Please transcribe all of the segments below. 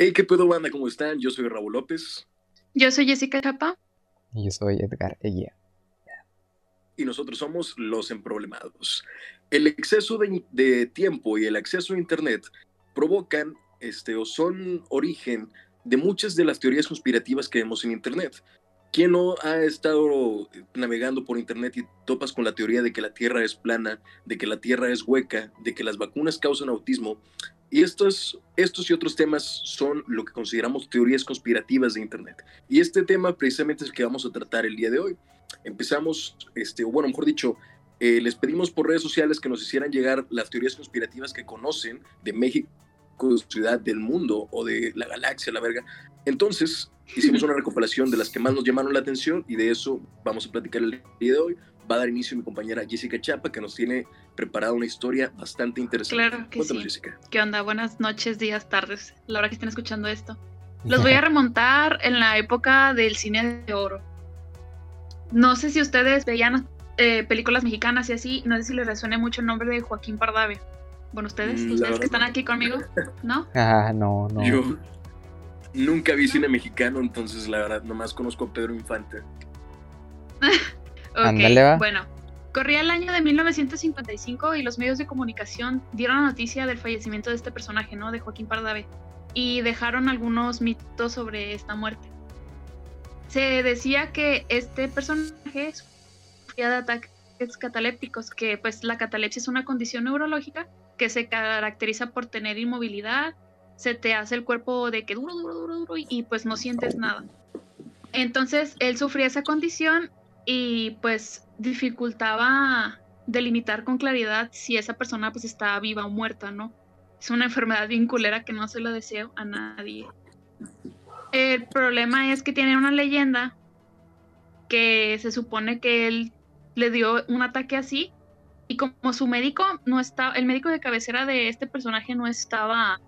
Hey, ¿qué pedo, banda? ¿Cómo están? Yo soy Raúl López. Yo soy Jessica Chapa. Y yo soy Edgar Eguía. Y nosotros somos los emproblemados. El exceso de, de tiempo y el acceso a Internet provocan este, o son origen de muchas de las teorías conspirativas que vemos en Internet. ¿Quién no ha estado navegando por Internet y topas con la teoría de que la Tierra es plana, de que la Tierra es hueca, de que las vacunas causan autismo? Y estos, estos y otros temas son lo que consideramos teorías conspirativas de Internet. Y este tema precisamente es el que vamos a tratar el día de hoy. Empezamos, este, bueno, mejor dicho, eh, les pedimos por redes sociales que nos hicieran llegar las teorías conspirativas que conocen de México, ciudad del mundo o de la galaxia, la verga. Entonces, hicimos una recopilación de las que más nos llamaron la atención y de eso vamos a platicar el día de hoy. Va a dar inicio mi compañera Jessica Chapa, que nos tiene preparada una historia bastante interesante. Claro que sí. ¿Qué onda? Buenas noches, días, tardes, la hora que estén escuchando esto. Los voy a remontar en la época del cine de oro. No sé si ustedes veían eh, películas mexicanas y así, no sé si les resuene mucho el nombre de Joaquín Pardavé. Bueno, ustedes, mm, ustedes que están aquí conmigo, ¿no? Ah, no, no. Yo nunca vi cine mexicano, entonces la verdad, nomás conozco a Pedro Infante. bueno. Corría el año de 1955 y los medios de comunicación dieron la noticia del fallecimiento de este personaje, ¿no? De Joaquín Pardavé. Y dejaron algunos mitos sobre esta muerte. Se decía que este personaje sufría de ataques catalépticos, que pues la catalepsia es una condición neurológica que se caracteriza por tener inmovilidad, se te hace el cuerpo de que duro, duro, duro, duro y pues no sientes nada. Entonces él sufría esa condición y pues dificultaba delimitar con claridad si esa persona pues está viva o muerta, ¿no? Es una enfermedad bien culera que no se lo deseo a nadie. El problema es que tiene una leyenda que se supone que él le dio un ataque así y como su médico no estaba, el médico de cabecera de este personaje no estaba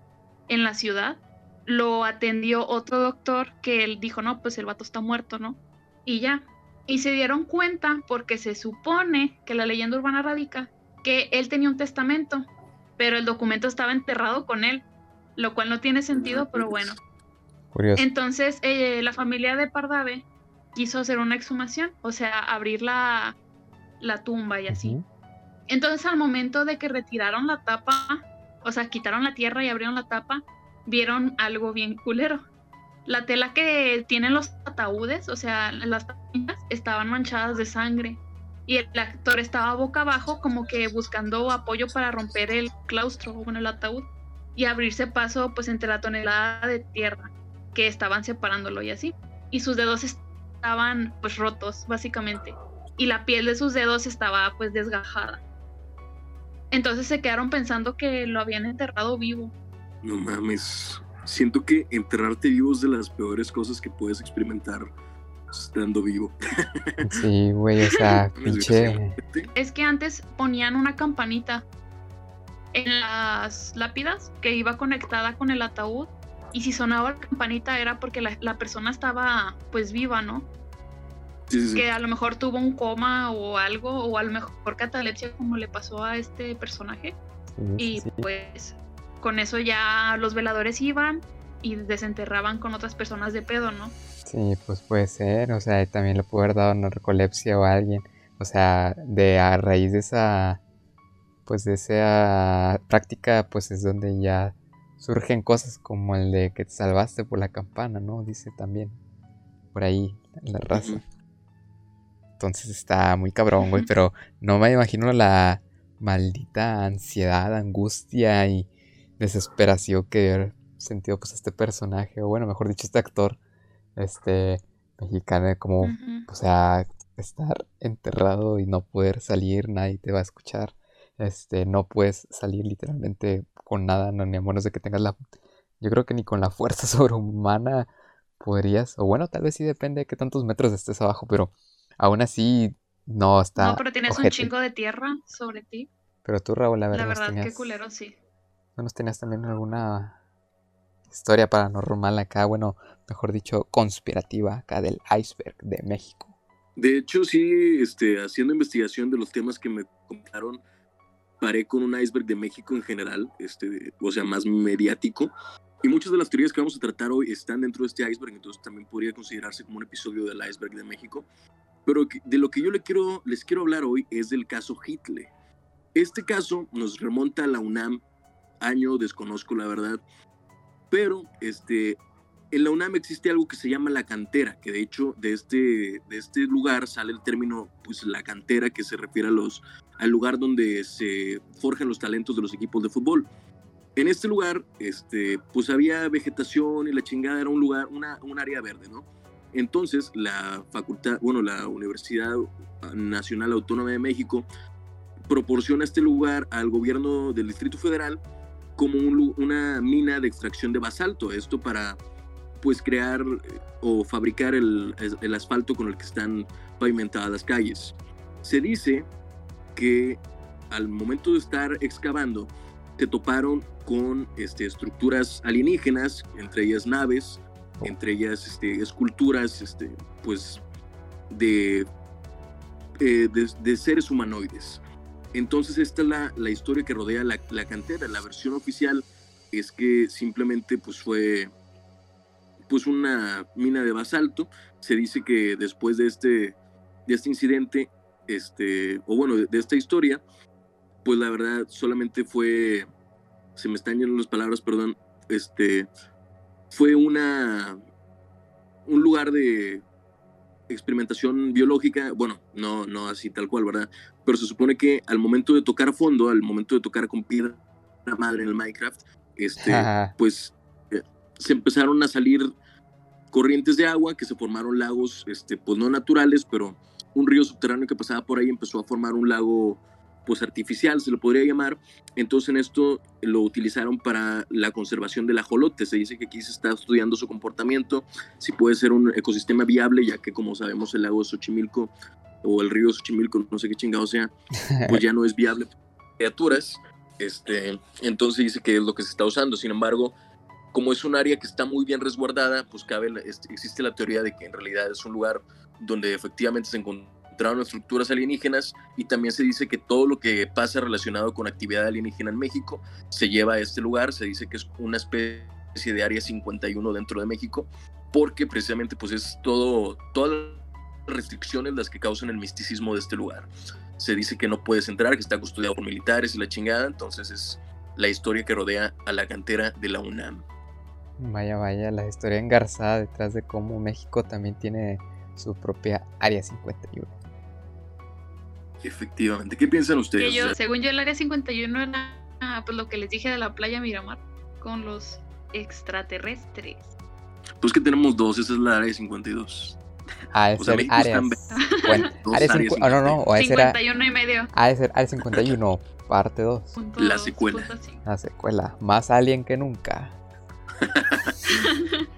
en la ciudad, lo atendió otro doctor que él dijo, no, pues el vato está muerto, ¿no? Y ya. Y se dieron cuenta porque se supone que la leyenda urbana radica que él tenía un testamento, pero el documento estaba enterrado con él, lo cual no tiene sentido, pero bueno. Entonces eh, la familia de Pardave quiso hacer una exhumación, o sea, abrir la, la tumba y así. Entonces al momento de que retiraron la tapa, o sea, quitaron la tierra y abrieron la tapa, vieron algo bien culero. La tela que tienen los ataúdes, o sea, las tapitas, estaban manchadas de sangre. Y el actor estaba boca abajo como que buscando apoyo para romper el claustro, bueno, el ataúd, y abrirse paso pues entre la tonelada de tierra que estaban separándolo y así. Y sus dedos estaban pues rotos, básicamente. Y la piel de sus dedos estaba pues desgajada. Entonces se quedaron pensando que lo habían enterrado vivo. No mames. Siento que enterrarte vivo es de las peores cosas que puedes experimentar estando vivo. Sí, güey, o sea, pinche. Es que antes ponían una campanita en las lápidas que iba conectada con el ataúd y si sonaba la campanita era porque la persona estaba pues viva, ¿no? que a lo mejor tuvo un coma o algo, o a lo mejor catalepsia como le pasó a este personaje. y pues con eso ya los veladores iban y desenterraban con otras personas de pedo, ¿no? Sí, pues puede ser, o sea, también le pudo haber dado narcolepsia o a alguien, o sea, de a raíz de esa, pues de esa práctica, pues es donde ya surgen cosas como el de que te salvaste por la campana, ¿no? Dice también, por ahí, la raza. Entonces está muy cabrón, güey. Pero no me imagino la maldita ansiedad, angustia y desesperación que haber sentido pues este personaje. O bueno, mejor dicho, este actor. Este mexicano, como, o sea, estar enterrado y no poder salir, nadie te va a escuchar. Este, no puedes salir literalmente con nada, no, ni a menos de que tengas la. Yo creo que ni con la fuerza sobrehumana podrías. O bueno, tal vez sí depende de qué tantos metros estés abajo, pero Aún así, no está. No, pero tienes un chingo de tierra sobre ti. Pero tú, Raúl, la verdad. La verdad, qué culero, sí. ¿No nos tenías también alguna historia paranormal acá? Bueno, mejor dicho, conspirativa acá del iceberg de México. De hecho, sí, este, haciendo investigación de los temas que me contaron, paré con un iceberg de México en general, este, o sea, más mediático. Y muchas de las teorías que vamos a tratar hoy están dentro de este iceberg, entonces también podría considerarse como un episodio del iceberg de México. Pero de lo que yo les quiero, les quiero hablar hoy es del caso Hitler. Este caso nos remonta a la UNAM, año desconozco la verdad, pero este, en la UNAM existe algo que se llama la cantera, que de hecho de este, de este lugar sale el término, pues la cantera, que se refiere a los, al lugar donde se forjan los talentos de los equipos de fútbol en este lugar, este, pues había vegetación y la chingada era un lugar, una, un área verde, ¿no? Entonces, la facultad, bueno, la Universidad Nacional Autónoma de México proporciona este lugar al gobierno del Distrito Federal como una mina de extracción de basalto. Esto para, pues, crear eh, o fabricar el, asfalto con el que están pavimentadas las calles. Se dice que al momento de estar excavando, se toparon con este, estructuras alienígenas, entre ellas naves, entre ellas este, esculturas este, pues, de, eh, de, seres humanoides. Entonces esta es la, la historia que rodea la, cantera. La versión oficial es que simplemente pues, fue pues, una mina de basalto. Se dice que después de este, de este incidente, este, o bueno, de, de esta historia, pues la verdad solamente fue se me están yendo las palabras, perdón, este, fue una, un lugar de experimentación biológica, bueno, no, no así tal cual, ¿verdad? Pero se supone que al momento de tocar a fondo, al momento de tocar con piedra madre en el Minecraft, este, pues eh, se empezaron a salir corrientes de agua, que se formaron lagos, este, pues no naturales, pero un río subterráneo que pasaba por ahí empezó a formar un lago pues artificial, se lo podría llamar. Entonces en esto lo utilizaron para la conservación del ajolote. Se dice que aquí se está estudiando su comportamiento, si puede ser un ecosistema viable, ya que como sabemos el lago de Xochimilco o el río Xochimilco, no sé qué chingado sea, pues ya no es viable para criaturas. Este, entonces dice que es lo que se está usando. Sin embargo, como es un área que está muy bien resguardada, pues cabe, este, existe la teoría de que en realidad es un lugar donde efectivamente se encontraron estructuras alienígenas y también se dice que todo lo que pasa relacionado con actividad alienígena en México se lleva a este lugar, se dice que es una especie de área 51 dentro de México, porque precisamente pues es todo, restricciones las que causan el misticismo de este lugar. Se dice que no puedes entrar, que está custodiado por militares y la chingada, entonces es la historia que rodea a la cantera de la UNAM. Vaya, vaya, la historia engarzada detrás de cómo México también tiene su propia Área 51. Efectivamente. ¿Qué piensan ustedes? yo, según yo, el área 51 era pues, lo que les dije de la playa Miramar con los extraterrestres. Pues que tenemos dos, esa es la área 52. Ah, es el área. Bueno, área 51. no, no, o 51 y medio. Ah, es área 51, parte 2. La secuela. La secuela. Más alien que nunca.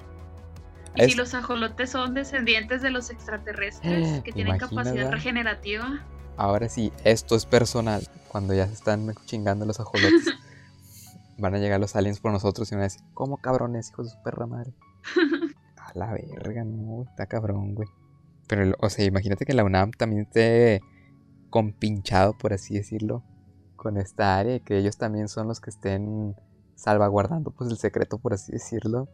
¿Y si los ajolotes son descendientes de los extraterrestres que tienen capacidad regenerativa? ahora sí, esto es personal. Cuando ya se están chingando los ajolotes, van a llegar los aliens por nosotros y van a decir, ¿cómo cabrones, hijos de su perra madre? A la verga, no, está cabrón, güey. Pero, o sea, imagínate que la UNAM también esté compinchado, por así decirlo, con esta área, y que ellos también son los que estén salvaguardando, pues, el secreto, por así decirlo,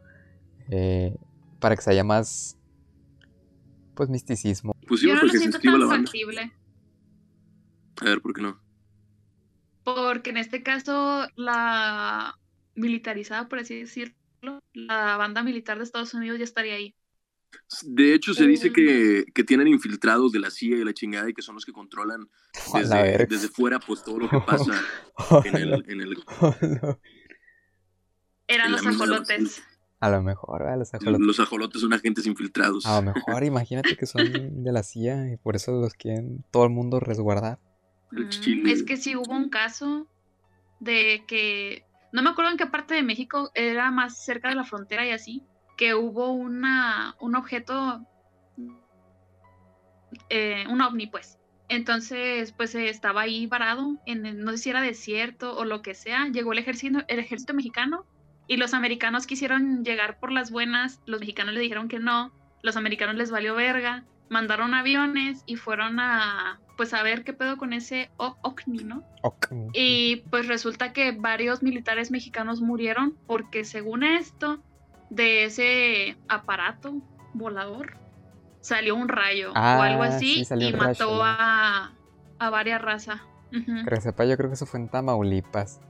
eh, para que se haya más, pues, misticismo. Pues Yo no lo siento tan factible. A ver, ¿por qué no? Porque en este caso, la militarizada, por así decirlo, la banda militar de Estados Unidos ya estaría ahí. De hecho, se dice que, que, tienen infiltrados de la CIA y la chingada y que son los que controlan desde, desde fuera pues todo lo que pasa en el... En el Eran los ajolotes. A lo mejor, los ajolotes. Los ajolotes son agentes infiltrados. A lo mejor, imagínate que son de la CIA y por eso los quieren todo el mundo resguardar. Mm, es que sí hubo un caso de que, no me acuerdo en qué parte de México, era más cerca de la frontera y así, que hubo una, un objeto, eh, un ovni pues. Entonces, pues estaba ahí varado, no sé si era desierto o lo que sea. Llegó el ejército, el ejército mexicano y los americanos quisieron llegar por las buenas. Los mexicanos le dijeron que no. Los americanos les valió verga. Mandaron aviones y fueron a pues a ver qué pedo con ese o- OVNI, ¿no? Ocni. Y pues resulta que varios militares mexicanos murieron porque según esto, de ese aparato volador, salió un rayo o Ah, algo sí, así y rayo, mató a, a varias razas. Que sepa, yo creo que eso fue en Tamaulipas.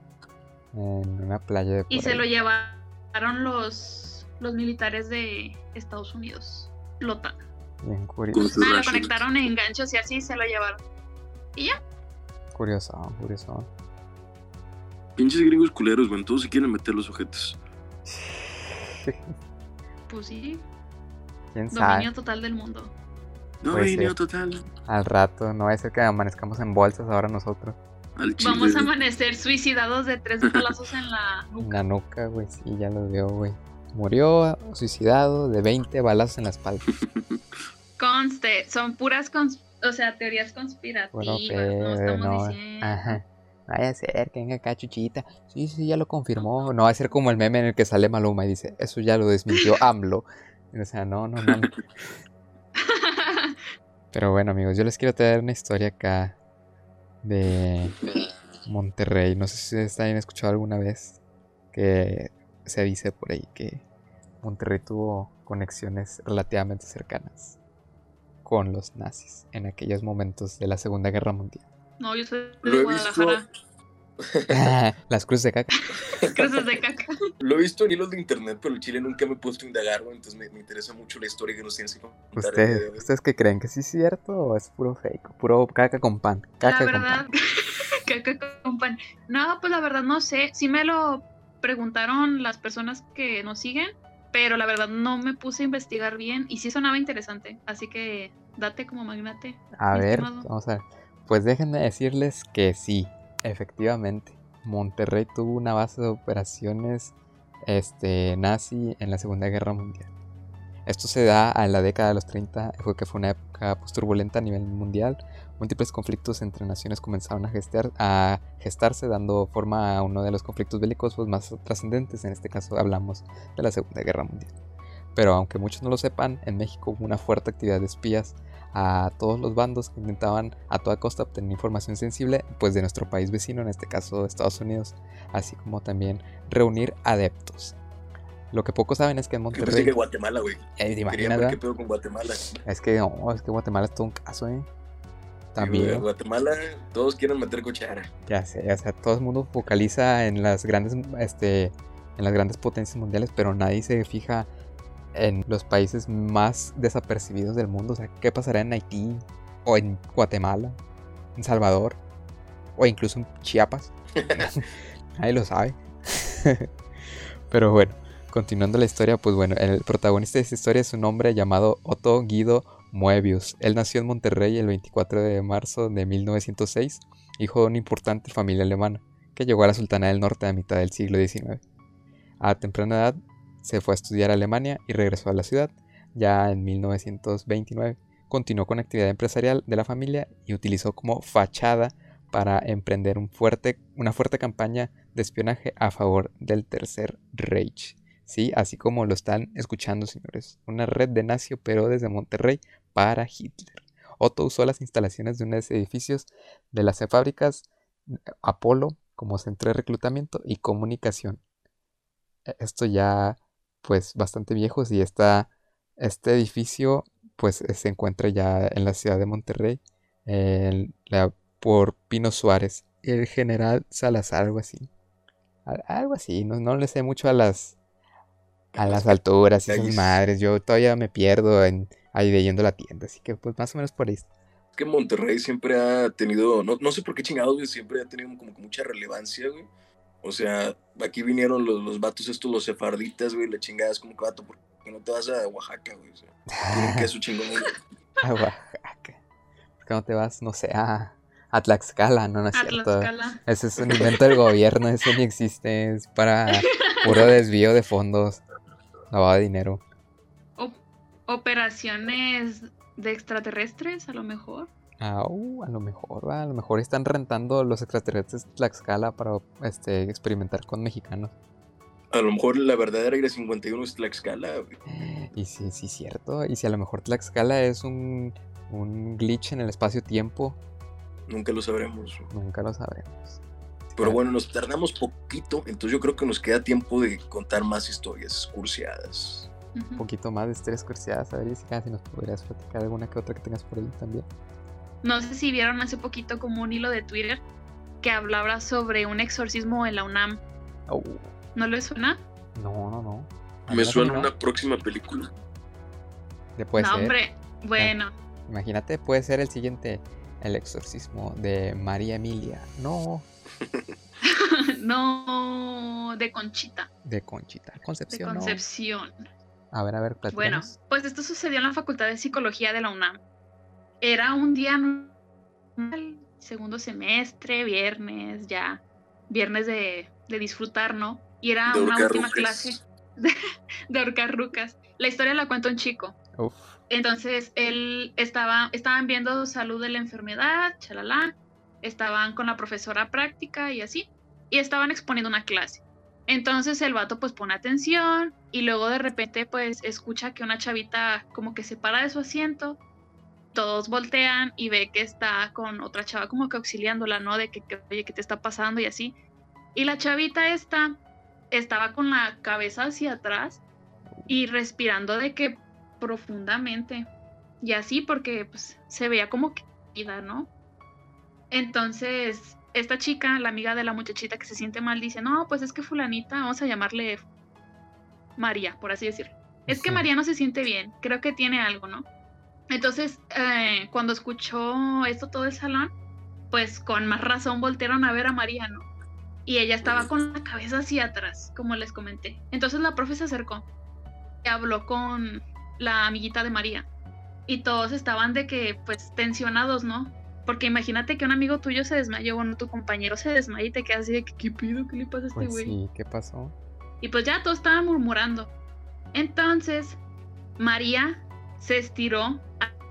En una playa de Y se lo llevaron los, los militares de Estados Unidos. Lota. Bien curioso. Ah, lo conectaron en ganchos y así se lo llevaron. Y ya. Curioso, curioso. Pinches gringos culeros, güey. Todos se quieren meter los ojetes. Pues sí, ¿Quién sabe? dominio total del mundo. Dominio total. Al rato, no va a ser que amanezcamos en bolsas ahora nosotros. Al chile. Vamos a amanecer suicidados de tres balazos en la En nuca. la nuca, güey, sí, ya lo veo, güey. Murió suicidado de 20 balazos en la espalda. Conste, son puras cons- o sea, teorías conspirativas. Bueno, no pero estamos no. diciendo. Ajá. Vaya a ser que venga acá, chuchita. Sí, sí, ya lo confirmó. No va a ser como el meme en el que sale Maluma y dice, eso ya lo desmintió AMLO. O sea, no, no, no. Pero bueno, amigos, yo les quiero traer una historia acá de Monterrey. No sé si ustedes hayan escuchado alguna vez que se dice por ahí que Monterrey tuvo conexiones relativamente cercanas con los nazis en aquellos momentos de la Segunda Guerra Mundial. No, yo soy Lo de he visto- Guadalajara. Las cruces de caca. Cruces de caca. Lo he visto en hilos de internet, pero el chile nunca me he puesto a indagar. Entonces me, me interesa mucho la historia que nos tienes que contar. el día de ¿Ustedes. ¿Ustedes qué creen? ¿Que sí es cierto o es puro fake? Puro caca con pan. Caca la con verdad, pan. caca con pan. No, pues la verdad no sé. Sí me lo preguntaron las personas que nos siguen, pero la verdad no me puse a investigar bien y sí sonaba interesante. Así que date como magnate. A ver, estimado. vamos a ver. Pues déjenme decirles que sí, efectivamente. Monterrey tuvo una base de operaciones este, nazi en la Segunda Guerra Mundial. Esto se da a la década de los 30, fue que fue una época pues, turbulenta a nivel mundial. Múltiples conflictos entre naciones comenzaron a, gestar- a gestarse, dando forma a uno de los conflictos bélicos pues, más trascendentes. En este caso hablamos de la Segunda Guerra Mundial. Pero aunque muchos no lo sepan, en México hubo una fuerte actividad de espías a todos los bandos que intentaban a toda costa obtener información sensible pues de nuestro país vecino, en este caso Estados Unidos, así como también reunir adeptos. Lo que pocos saben es que en Yo pensé Monterrey, que Guatemala, güey. eh, ¿te imaginas, ver verdad? qué pedo con Guatemala. Es que no, es que Guatemala es todo un caso, ¿eh? También, Guatemala, todos quieren meter cuchara. ya sé, o sea, todo el mundo focaliza en las grandes, este, en las grandes potencias mundiales, pero nadie se fija en los países más desapercibidos del mundo. O sea, ¿qué pasará en Haití? O en Guatemala, en Salvador, o incluso en Chiapas. Nadie lo sabe. Pero bueno, continuando la historia, pues bueno, el protagonista de esta historia es un hombre llamado Otto Guido Moebius. Él nació en Monterrey el 24 de marzo de 1906, hijo de una importante familia alemana que llegó a la Sultana del Norte a mitad del siglo XIX. A temprana edad se fue a estudiar a Alemania y regresó a la ciudad. Ya en 1929 continuó con actividad empresarial de la familia y utilizó como fachada para emprender una fuerte campaña de espionaje a favor del Tercer Reich. Sí, así como lo están escuchando, señores. Una red de nacio, pero desde Monterrey para Hitler. Otto usó las instalaciones de uno de los edificios de las fábricas Apolo como centro de reclutamiento y comunicación. E- Esto ya, pues, bastante viejo. Y está, este edificio, pues, se encuentra ya en la ciudad de Monterrey, en la- por Pino Suárez, el general Salazar, algo así. Al- Algo así, no, no le sé mucho a las, a las alturas y esas madres. Yo todavía me pierdo en, ahí de yendo a la tienda, así que, pues, más o menos por ahí. Es que Monterrey siempre ha tenido, no, no sé por qué chingados, güey, siempre ha tenido como que mucha relevancia, güey. O sea, aquí vinieron los, los vatos estos, los sefarditas, güey, la chingada es como que vato, ¿por qué no te vas a Oaxaca, güey? O sea, tienen queso chingón, güey. A Oaxaca. ¿Por qué no te vas, no sé, a, a Tlaxcala? No, no es A cierto. Tlaxcala. Ese es un invento del gobierno, eso ni existe. Es para puro desvío de fondos, lavado de dinero. Operaciones de extraterrestres, a lo mejor. Ah, uh, a lo mejor, va, a lo mejor están rentando los extraterrestres Tlaxcala para este, experimentar con mexicanos. A lo mejor la verdadera Área 51 es Tlaxcala. Y sí, sí, cierto. Y si a lo mejor Tlaxcala es un, un glitch en el espacio-tiempo Nunca lo sabremos. Nunca lo sabremos. Pero bueno, nos tardamos poquito, entonces yo creo que nos queda tiempo de contar más historias cursiadas. Un poquito más de historias cursiadas. A ver, Jessica, si nos podrías platicar alguna que otra que tengas por ahí también. No sé si vieron hace poquito como un hilo de Twitter que hablaba sobre un exorcismo en la UNAM. Oh. ¿No le suena? No, no, no. Me suena una próxima película. Puede no, hombre, bueno. Imagínate, puede ser el siguiente, el exorcismo de María Emilia. No. no, de Conchita. De Conchita. Concepción. De Concepción. A ver, a ver, platicamos. Bueno, pues esto sucedió en la Facultad de Psicología de la UNAM. Era un día segundo semestre, viernes, ya, viernes de, disfrutar, ¿no? Y era una última clase de, de ahorcar rucas. La historia la cuenta un chico. Entonces, él estaba, estaban viendo salud de la enfermedad, chalala, estaban con la profesora práctica y así, y estaban exponiendo una clase. Entonces el vato pues pone atención y luego de repente pues escucha que una chavita como que se para de su asiento, todos voltean y ve que está con otra chava como que auxiliándola, ¿no? De que, oye, ¿qué te está pasando? y así. Y la chavita esta estaba con la cabeza hacia atrás y respirando de que profundamente. Y así porque pues se veía como que ¿no? Entonces, esta chica, la amiga de la muchachita que se siente mal, dice, no, pues es que fulanita, vamos a llamarle María, por así decirlo. Es que María no se siente bien, creo que tiene algo, ¿no? Entonces, eh, cuando escuchó esto todo el salón, pues con más razón voltearon a ver a María, ¿no? Y ella estaba con la cabeza hacia atrás, como les comenté. Entonces la profe se acercó y habló con la amiguita de María. Y todos estaban de que, pues, tensionados, ¿no? Porque imagínate que un amigo tuyo se desmayó, bueno, tu compañero se desmayó y te quedas así de que, ¿qué pido? ¿Qué le pasa a este pues güey? sí, ¿qué pasó? Y pues ya todos estaban murmurando. Entonces, María se estiró,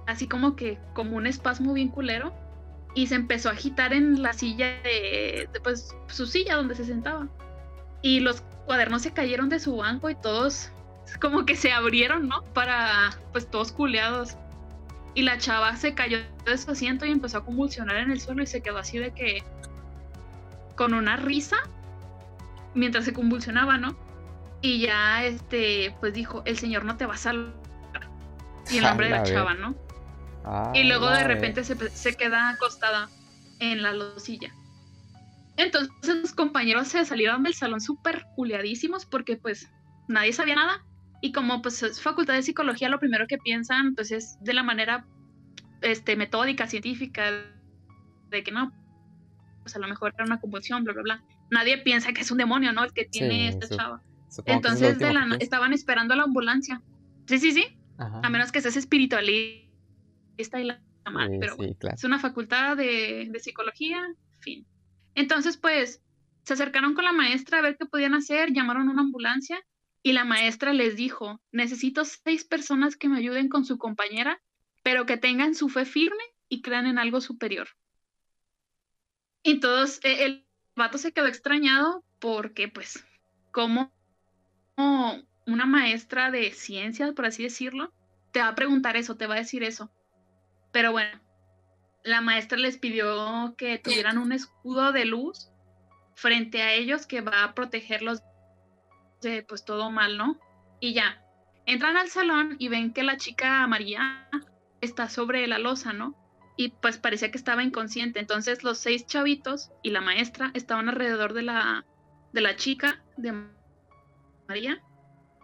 así como que, como un espasmo bien culero, y se empezó a agitar en la silla de, pues, su silla donde se sentaba. Y los cuadernos se cayeron de su banco y todos como que se abrieron, ¿no? Para, pues todos culeados. Y la chava se cayó de su asiento y empezó a convulsionar en el suelo y se quedó así de que, con una risa, mientras se convulsionaba, ¿no? Y ya, este, pues dijo, el señor no te va a salvar. Y el nombre de la chava, ¿no? y luego de repente se, se, queda acostada en la losilla. Entonces los compañeros se salieron del salón súper culiadísimos porque pues nadie sabía nada y como pues es facultad de psicología, lo primero que piensan pues es de la manera este, metódica, científica, de que no, pues a lo mejor era una convulsión, bla, bla, bla. Nadie piensa que es un demonio, ¿no? El que tiene esta chava. Entonces estaban esperando a la ambulancia. Sí, sí, sí. A menos que seas espiritualista y la mal, pero es una facultad de, de psicología, fin. Entonces, pues, se acercaron con la maestra a ver qué podían hacer, llamaron a una ambulancia y la maestra les dijo, necesito seis personas que me ayuden con su compañera, pero que tengan su fe firme y crean en algo superior. Y todos, e, el vato se quedó extrañado porque, pues, como una maestra de ciencias, por así decirlo, te va a preguntar eso, te va a decir eso. Pero bueno, la maestra les pidió que tuvieran un escudo de luz frente a ellos que va a protegerlos pues todo mal, ¿no? Y ya, entran al salón y ven que la chica María está sobre la losa, ¿no? Y pues parecía que estaba inconsciente. Entonces los seis chavitos y la maestra estaban alrededor de la, de la chica de María.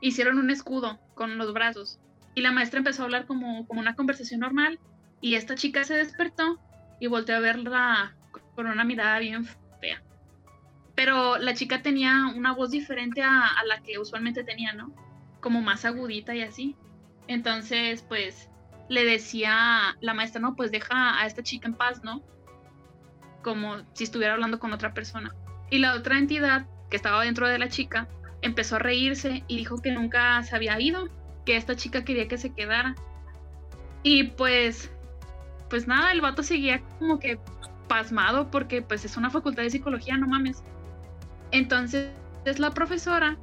Hicieron un escudo con los brazos. Y la maestra empezó a hablar como, como una conversación normal. Y esta chica se despertó y volteó a verla con una mirada bien fea pero la chica tenía una voz diferente a, la que usualmente tenía, ¿no? Como más agudita y así. Entonces, pues, le decía la maestra, no, pues deja a esta chica en paz, ¿no? Como si estuviera hablando con otra persona. Y la otra entidad que estaba dentro de la chica empezó a reírse y dijo que nunca se había ido, que esta chica quería que se quedara. Y pues, pues nada, el vato seguía como que pasmado porque pues es una facultad de psicología, no mames. Entonces la profesora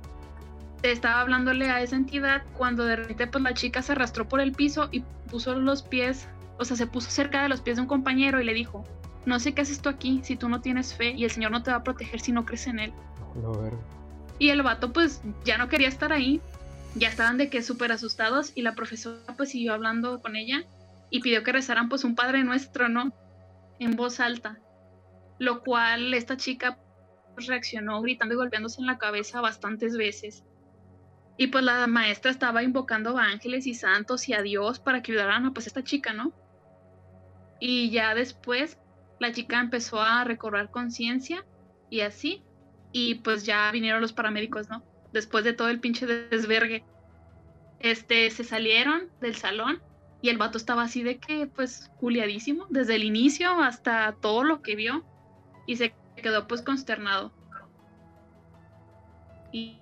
estaba hablándole a esa entidad cuando de repente pues la chica se arrastró por el piso y puso los pies, o sea, se puso cerca de los pies de un compañero y le dijo, no sé qué haces tú aquí si tú no tienes fe y el Señor no te va a proteger si no crees en Él. Y el vato pues ya no quería estar ahí, ya estaban de que súper asustados y la profesora pues siguió hablando con ella y pidió que rezaran pues un Padre Nuestro, ¿no? En voz alta. Lo cual esta chica reaccionó gritando y golpeándose en la cabeza bastantes veces. Y pues la maestra estaba invocando a ángeles y santos y a Dios para que ayudaran a pues esta chica, ¿no? Y ya después la chica empezó a recobrar conciencia y así. Y pues ya vinieron los paramédicos, ¿no? Después de todo el pinche desvergue. Este, se salieron del salón y el vato estaba así de que, pues, culiadísimo, desde el inicio hasta todo lo que vio. Y se quedó pues consternado. Y,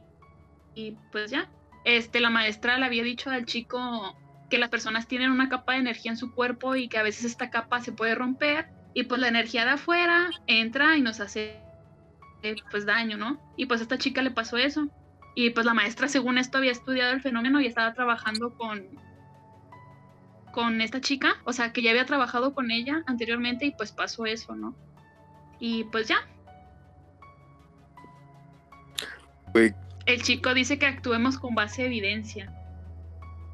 y pues ya. Este, la maestra le había dicho al chico que las personas tienen una capa de energía en su cuerpo y que a veces esta capa se puede romper y pues la energía de afuera entra y nos hace pues daño, ¿no? Y pues a esta chica le pasó eso. Y pues la maestra según esto había estudiado el fenómeno y estaba trabajando con con esta chica, o sea, que ya había trabajado con ella anteriormente y pues pasó eso, ¿no? Y pues ya. El chico dice que actuemos con base de evidencia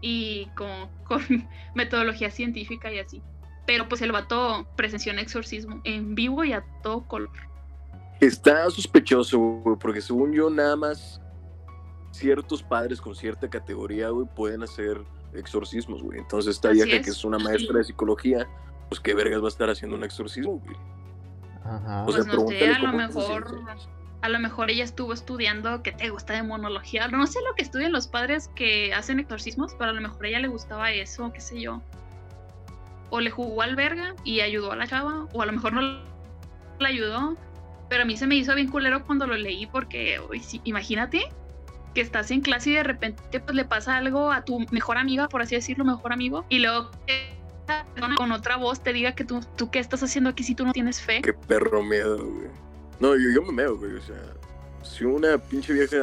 y con, con metodología científica y así. Pero pues el vato presenció un exorcismo en vivo y a todo color. Está sospechoso, güey, porque según yo nada más ciertos padres con cierta categoría, güey, pueden hacer exorcismos, güey. Entonces esta vieja que es una maestra de psicología, pues qué vergas va a estar haciendo un exorcismo, güey. Ajá. pues no sé, a lo mejor a lo mejor ella estuvo estudiando que te gusta de monología. No sé lo que estudian los padres que hacen exorcismos, pero a lo mejor a ella le gustaba eso, qué sé yo. O le jugó al verga y ayudó a la chava, o a lo mejor no la ayudó. Pero a mí se me hizo bien culero cuando lo leí porque, imagínate que estás en clase y de repente pues le pasa algo a tu mejor amiga, por así decirlo, mejor amigo, y luego con otra voz te diga que tú, tú qué estás haciendo aquí si tú no tienes fe. Qué perro miedo, güey. No, yo, yo me meo, güey. O sea, si una pinche vieja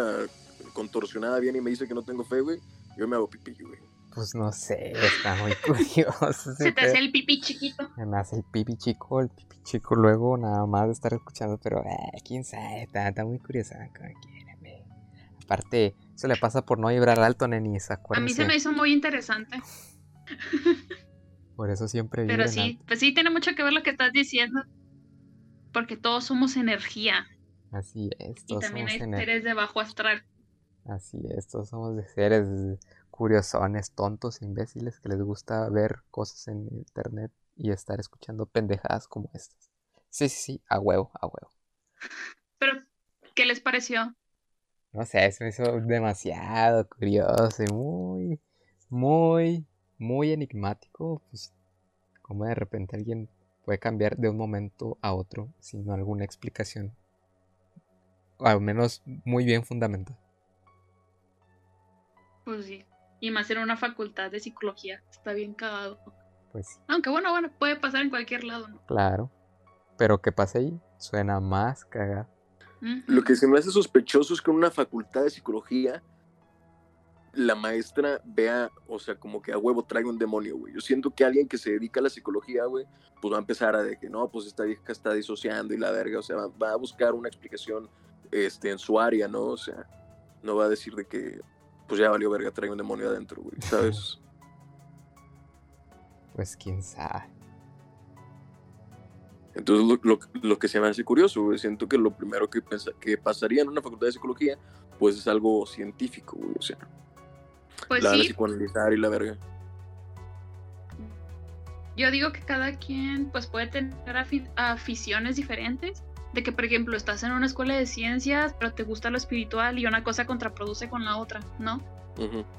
contorsionada viene y me dice que no tengo fe, güey, yo me hago pipí, güey. Pues no sé, está muy curioso. Se te hace el pipí chiquito. Me hace el pipí chico, el pipí chico luego nada más de estar escuchando, pero eh, quién sabe, está, está muy curiosa, Aparte, eso le pasa por no vibrar alto, nenis, A mí se me hizo muy interesante. Por eso siempre Pero sí, pues sí, tiene mucho que ver lo que estás diciendo porque todos somos energía. Así es. y también hay seres de bajo astral. Así es, todos somos de seres curiosones, tontos, imbéciles que les gusta ver cosas en internet y estar escuchando pendejadas como estas. Sí, sí, sí, a huevo, a huevo. Pero, ¿qué les pareció? No sé, eso me hizo demasiado curioso y muy, muy, muy enigmático. Pues, como de repente alguien puede cambiar de un momento a otro sin alguna explicación. O al menos muy bien fundamentada. Pues sí. Y más en una facultad de psicología. Está bien cagado. Pues sí. Aunque bueno, bueno, puede pasar en cualquier lado, ¿no? Claro. Pero que pase ahí suena más cagado. Lo que se me hace sospechoso es que en una facultad de psicología la maestra vea, o sea, como que a huevo trae un demonio, güey. Yo siento que alguien que se dedica a la psicología, güey, pues va a empezar a de que no, pues esta vieja está disociando y la verga, o sea, va, a buscar una explicación este, en su área, ¿no? O sea, no va a decir de que, pues ya valió verga, trae un demonio adentro, güey, ¿sabes? Pues quién sabe. Entonces, lo, lo, que se me hace curioso, güey, siento que lo primero que, que pasaría en una facultad de psicología, pues es algo científico, güey, o sea, pues la sí. psicoanalizar y la verga. Yo digo que cada quien pues puede tener aficiones diferentes. De que, por ejemplo, estás en una escuela de ciencias, pero te gusta lo espiritual y una cosa contraproduce con la otra, ¿no?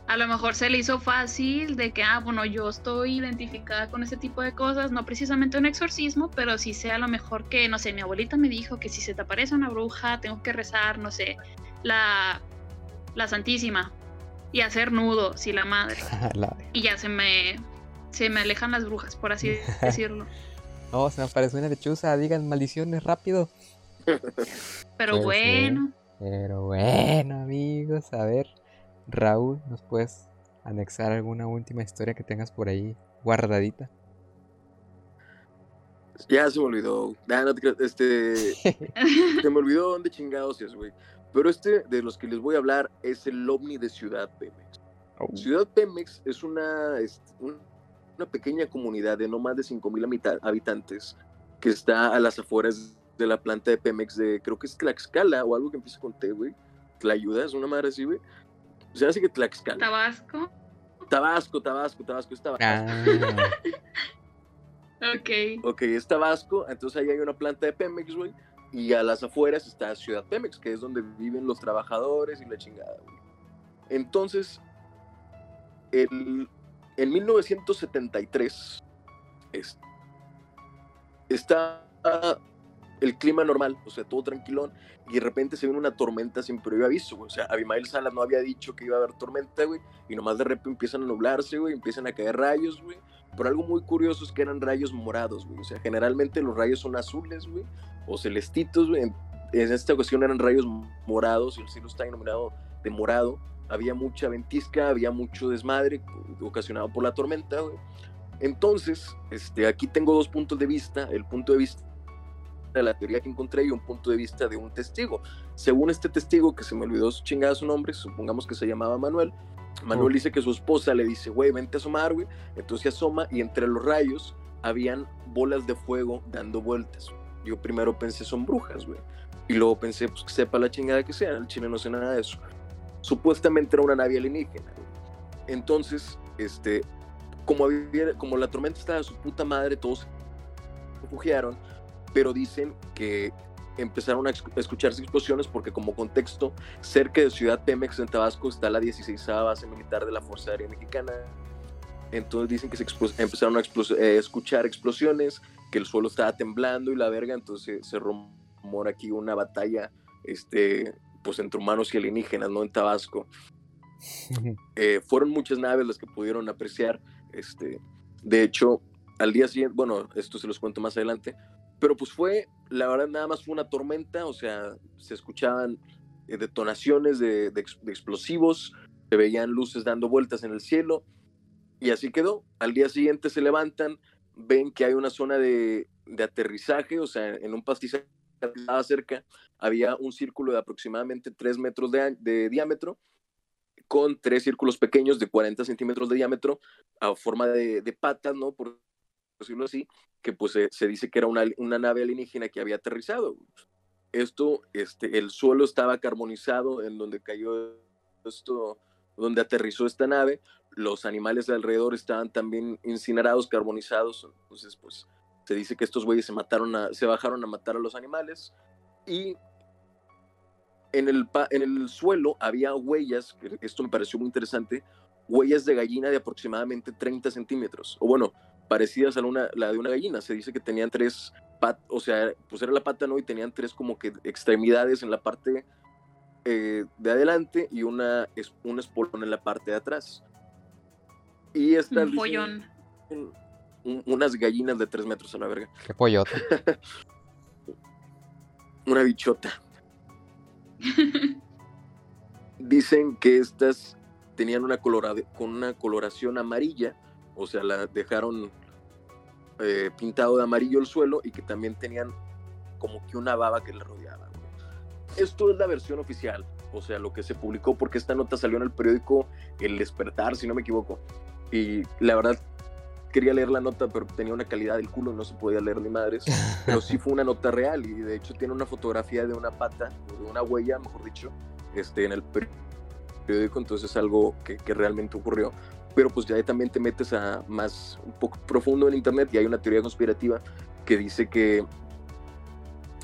A lo mejor se le hizo fácil de que, ah, bueno, yo estoy identificada con ese tipo de cosas, no precisamente un exorcismo, pero sí sé a lo mejor que, no sé, mi abuelita me dijo que si se te aparece una bruja, tengo que rezar, no sé, la, la Santísima, y hacer nudos y la madre. Y ya se me, se me alejan las brujas, por así decirlo. no, se me aparece una lechuza, digan maldiciones rápido. Pero bueno. Pero bueno, amigos, a ver, Raúl, ¿nos puedes anexar alguna última historia que tengas por ahí guardadita? Ya se me olvidó. Ah, no te creas, este. se me olvidó dónde chingados es, güey. Pero este de los que les voy a hablar es el ovni de Ciudad Pemex. Oh. Ciudad Pemex es una, es un- una pequeña comunidad de no más de 5.000 habitantes que está a las afueras de la planta de Pemex de, creo que es Tlaxcala o algo que empieza con T, güey. Tlayuda, es una madre así, güey. O sea, así que Tlaxcala. Tabasco. Tabasco, Tabasco, Tabasco, es Tabasco. Ah, Ok. Ok, es Tabasco, entonces ahí hay una planta de Pemex, güey. Y a las afueras está Ciudad Pemex, que es donde viven los trabajadores y la chingada, güey. Entonces, el, en 1973 es- está el clima normal, o sea, todo tranquilón, y de repente se viene una tormenta sin previo aviso, güey. O sea, Abimael Salas no había dicho que iba a haber tormenta, güey, y nomás de repente empiezan a nublarse, güey, empiezan a caer rayos, güey. Pero algo muy curioso es que eran rayos morados, güey. O sea, generalmente los rayos son azules, güey, o celestitos, güey. En, esta ocasión eran rayos morados y el cielo está iluminado de morado. Había mucha ventisca, había mucho desmadre ocasionado por la tormenta, güey. Entonces, este, aquí tengo dos puntos de vista. El punto de vista de la teoría que encontré y un punto de vista de un testigo. Según este testigo, que se me olvidó su chingada su nombre, supongamos que se llamaba Manuel, Manuel dice que su esposa le dice, güey, vente a asomar, güey. Entonces se asoma y entre los rayos habían bolas de fuego dando vueltas. Yo primero pensé son brujas, güey. Y luego pensé, pues que sepa la chingada que sea, el chile no sé nada de eso. Supuestamente era una nave alienígena. Entonces, este, como, había, como la tormenta estaba de su puta madre, todos se refugiaron, pero dicen que empezaron a escucharse explosiones porque como contexto, cerca de Ciudad Pemex en Tabasco está la 16 base militar de la Fuerza Aérea Mexicana. Entonces dicen que se empezaron a explos- eh, escuchar explosiones, que el suelo estaba temblando y la verga, entonces se rumora aquí una batalla este, pues entre humanos y alienígenas, ¿no? En Tabasco. Eh, fueron muchas naves las que pudieron apreciar. Este, de hecho, al día siguiente, bueno, esto se los cuento más adelante, pero pues fue, la verdad, nada más fue una tormenta, o sea, se escuchaban eh, detonaciones de, de ex- de explosivos, se veían luces dando vueltas en el cielo, y así quedó. Al día siguiente se levantan, ven que hay una zona de, de aterrizaje, o sea, en un pastizal cerca, había un círculo de aproximadamente 3 metros de, diámetro, con tres círculos pequeños de 40 centímetros de diámetro, a forma de, de patas, ¿no? Decirlo así, que pues se, dice que era una, nave alienígena que había aterrizado. Esto, este, el suelo estaba carbonizado en donde cayó esto, donde aterrizó esta nave, los animales de alrededor estaban también incinerados, carbonizados, entonces pues se dice que estos güeyes se mataron, se bajaron a matar a los animales. Y en el, en el suelo había huellas, esto me pareció muy interesante, huellas de gallina de aproximadamente 30 centímetros, o bueno, parecidas a una, la de una gallina. Se dice que tenían tres pat, o sea, pues era la pata, ¿no? Y tenían tres como que extremidades en la parte eh, de adelante y una, es- un espolón en la parte de atrás. Y estas Un dicen- pollón. un- unas gallinas de tres metros a la verga. Qué pollota. Una bichota. Dicen que estas tenían una, colorade- con una coloración amarilla, o sea, la dejaron eh, pintado de amarillo el suelo y que también tenían como que una baba que le rodeaba. Esto es la versión oficial, o sea, lo que se publicó porque esta nota salió en el periódico El Despertar, si no me equivoco. Y la verdad quería leer la nota, pero tenía una calidad del culo y no se podía leer ni madres. Pero sí fue una nota real y de hecho tiene una fotografía de una pata, de una huella, mejor dicho, este, en el periódico, entonces es algo que, que realmente ocurrió. Pero pues ya también te metes a más, un poco profundo en internet y hay una teoría conspirativa que dice que,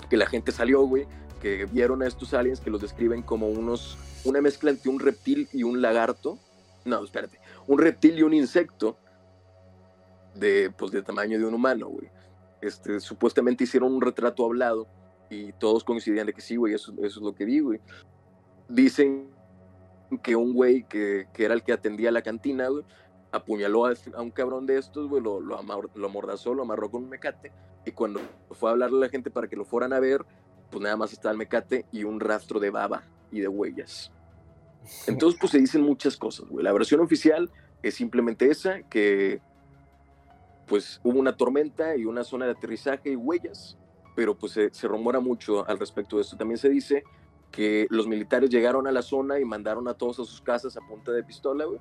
que la gente salió, güey, que vieron a estos aliens que los describen como unos, una mezcla entre un reptil y un lagarto. No, espérate, un reptil y un insecto de, pues, de tamaño de un humano, güey. Este, supuestamente hicieron un retrato hablado y todos coincidían de que sí, güey, eso, eso es lo que vi, güey. Dicen que un güey que, que era el que atendía la cantina, apuñaló a, a un cabrón de estos, güey, lo, lo, amor- lo amordazó, lo amarró con un mecate y cuando fue a hablarle a la gente para que lo fueran a ver, pues nada más estaba el mecate y un rastro de baba y de huellas. Entonces, pues se dicen muchas cosas, güey. La versión oficial es simplemente esa, que pues hubo una tormenta y una zona de aterrizaje y huellas, pero pues se, se rumora mucho al respecto de esto. También se dice que los militares llegaron a la zona y mandaron a todos a sus casas a punta de pistola, güey.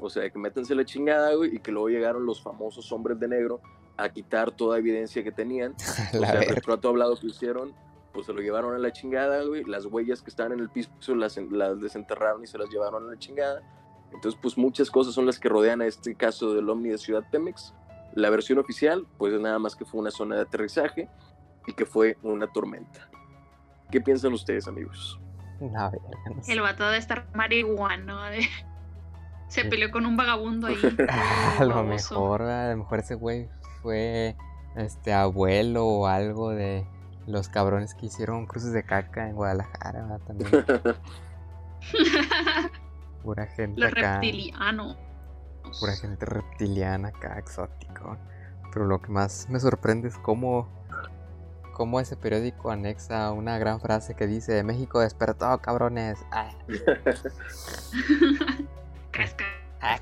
O sea, que métanse la chingada, güey, y que luego llegaron los famosos hombres de negro a quitar toda evidencia que tenían. o sea, el retrato hablado que hicieron, pues se lo llevaron a la chingada, güey. Las huellas que estaban en el piso las, las desenterraron y se las llevaron a la chingada. Entonces, pues muchas cosas son las que rodean a este caso del Omni de Ciudad Pemex. La versión oficial, pues es nada más que fue una zona de aterrizaje y que fue una tormenta. ¿Qué piensan ustedes, amigos? No, no sé. El vato de estar marihuano, de... se peleó con un vagabundo ahí. a lo mejor, a lo mejor ese güey fue este abuelo o algo de los cabrones que hicieron cruces de caca en Guadalajara también. Pura gente los reptilianos. Pura gente reptiliana acá, exótico. Pero lo que más me sorprende es cómo, cómo ese periódico anexa una gran frase que dice México despertó, cabrones. Ah. Ah,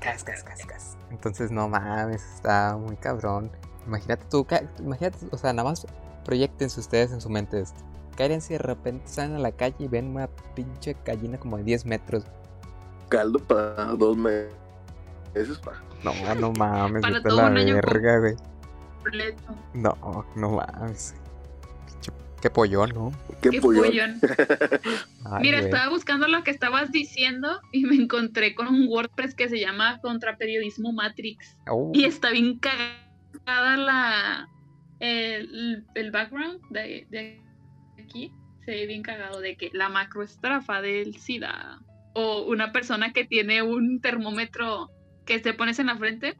Entonces no mames, está muy cabrón. Imagínate tú, imagínate, o sea, nada más proyectense ustedes en su mente esto. Caen si de repente salen a la calle y ven una pinche gallina como de 10 metros. Caldo para dos meses, pa. No, no mames, para todo la verga, güey. No, no mames. Qué pollón, ¿no? Qué, pollón. Mira, estaba buscando lo que estabas diciendo y me encontré con un WordPress que se llama Contraperiodismo Matrix. Oh. Y está bien cagada la el, el background de, de, aquí. Se ve bien cagado de que la macroestrafa del SIDA o una persona que tiene un termómetro que se pones en la frente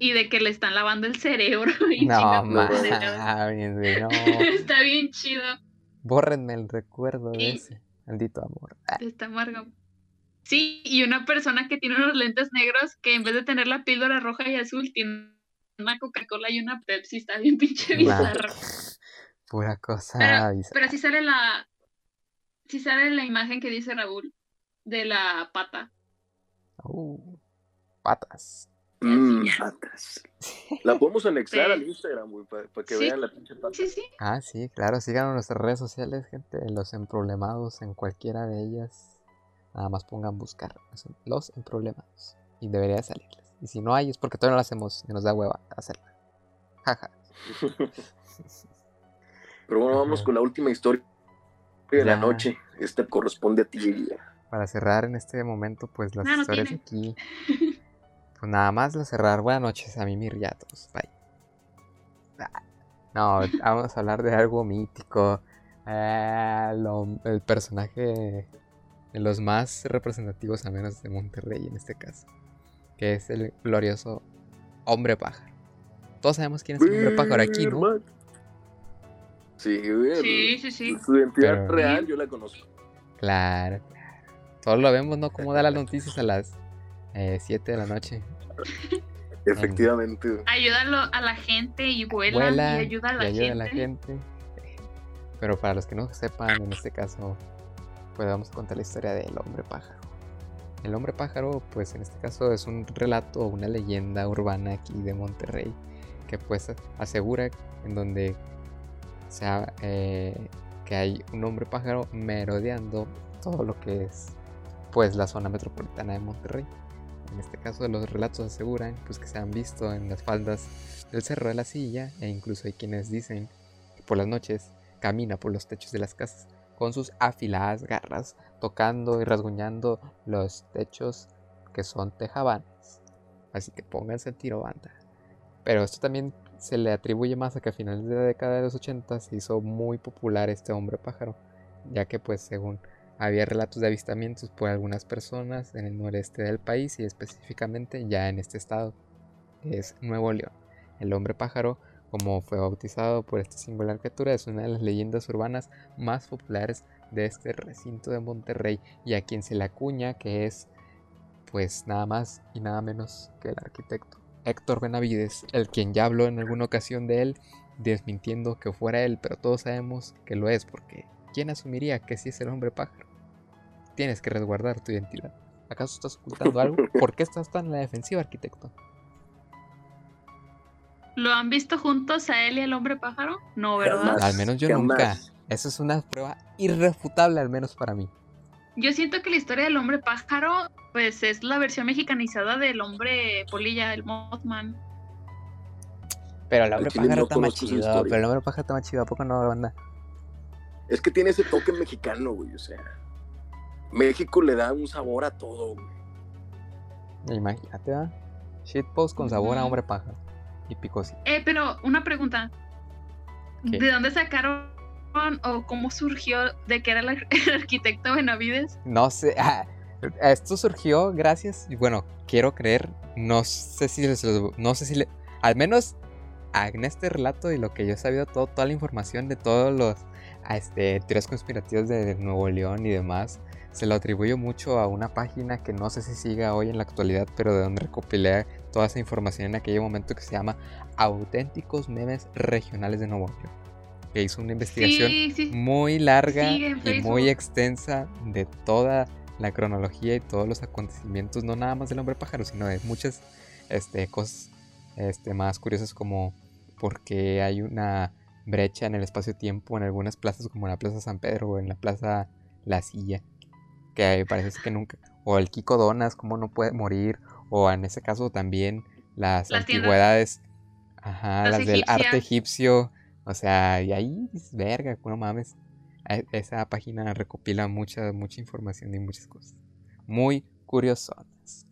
y de que le están lavando el cerebro. Y no, no. Está bien chido. Bórrenme el recuerdo de ese maldito amor. Ah. Está amargo. Sí, y una persona que tiene unos lentes negros que en vez de tener la píldora roja y azul tiene una Coca-Cola y una Pepsi. Está bien pinche bizarro. Pura cosa pero, pero sí sale la sí sale la imagen que dice Raúl de la pata. Uh, patas. Mm, patas. La podemos anexar al Instagram, güey, para, que vean la pinche pata. Sí, sí. Ah, sí, claro. Síganos en nuestras redes sociales, gente. Los emproblemados en cualquiera de ellas. Nada más pongan buscar los emproblemados. Y debería salirles. Y si no hay, es porque todavía no lo hacemos y nos da hueva hacerla. Jaja. Pero bueno, vamos con la última historia de la noche. Esta corresponde a ti. Para cerrar en este momento, pues las historias aquí. Pues nada más la cerrar. Buenas noches a mí, mis riatos. Bye. Ah, no, vamos a hablar de algo mítico. Eh, el personaje de los más representativos, a menos de Monterrey en este caso. Que es el glorioso hombre pájaro. Todos sabemos quién es el hombre pájaro aquí, ¿no? Sí, Sí, sí, sí. Su identidad real yo la conozco. Claro, claro. Todos lo vemos, ¿no? Cómo da las noticias a las 7 eh, de la noche. Efectivamente. Ayúdalo a la gente y vuela, y ayuda a la, gente. a la gente. Pero para los que no sepan, en este caso, pues vamos a contar la historia del hombre pájaro. El hombre pájaro, pues en este caso es un relato, una leyenda urbana aquí de Monterrey, que pues asegura en donde sea, eh, que hay un hombre pájaro merodeando todo lo que es pues la zona metropolitana de Monterrey en este caso los relatos aseguran pues, que se han visto en las faldas del Cerro de la Silla e incluso hay quienes dicen que por las noches camina por los techos de las casas con sus afiladas garras tocando y rasguñando los techos que son tejabanes. Así que pónganse el tiro banda. Pero esto también se le atribuye más a que a finales de la década de los 80 se hizo muy popular este hombre pájaro, ya que pues según había relatos de avistamientos por algunas personas en el noreste del país y específicamente ya en este estado, que es Nuevo León. El hombre pájaro, como fue bautizado por esta singular criatura, es una de las leyendas urbanas más populares de este recinto de Monterrey y a quien se le acuña que es pues nada más y nada menos que el arquitecto Héctor Benavides, el quien ya habló en alguna ocasión de él, desmintiendo que fuera él, pero todos sabemos que lo es porque ¿quién asumiría que sí es el hombre pájaro? Tienes que resguardar tu identidad. ¿Acaso estás ocultando algo? ¿Por qué estás tan en la defensiva, arquitecto? ¿Lo han visto juntos a él y al hombre pájaro? No, ¿verdad? Jamás. Al menos yo Jamás. nunca. Eso es una prueba irrefutable, al menos para mí. Yo siento que la historia del hombre pájaro, pues es la versión mexicanizada del hombre polilla, el Mothman. Pero el hombre pájaro no está más chido. Pero el hombre pájaro está más chido. ¿A poco no, banda? Es que tiene ese toque mexicano, güey. O sea, México le da un sabor a todo, güey. Imagínate, ¿verdad? Shitpost con sabor a hombre pájaro. Y picosito. Eh, pero una pregunta. ¿Qué? ¿De dónde sacaron o cómo surgió de que era el, ar- el arquitecto Benavides? No sé. ah, esto surgió gracias. Y bueno, quiero creer. No sé si les. No sé si le. Al menos en este relato y lo que yo he sabido, todo, toda la información de todos los a este, teorías conspirativas de Nuevo León y demás, se lo atribuyo mucho a una página que no sé si siga hoy en la actualidad, pero de donde recopilé toda esa información en aquel momento que se llama Auténticos Memes Regionales de Nuevo. Que hizo una investigación Sí, sí. muy larga Sí, y muy extensa de toda la cronología y todos los acontecimientos, no nada más del hombre pájaro, sino de muchas este, cosas este, más curiosas como porque hay una brecha en el espacio-tiempo en algunas plazas como la Plaza San Pedro o en la Plaza La Silla, que parece que nunca, o el Kiko Donas, cómo no puede morir, o en ese caso también las, antigüedades, ajá, las las del arte egipcio, o sea, y ahí, dices, verga, no mames. E- Esa página recopila mucha, mucha información y muchas cosas. Muy curiosonas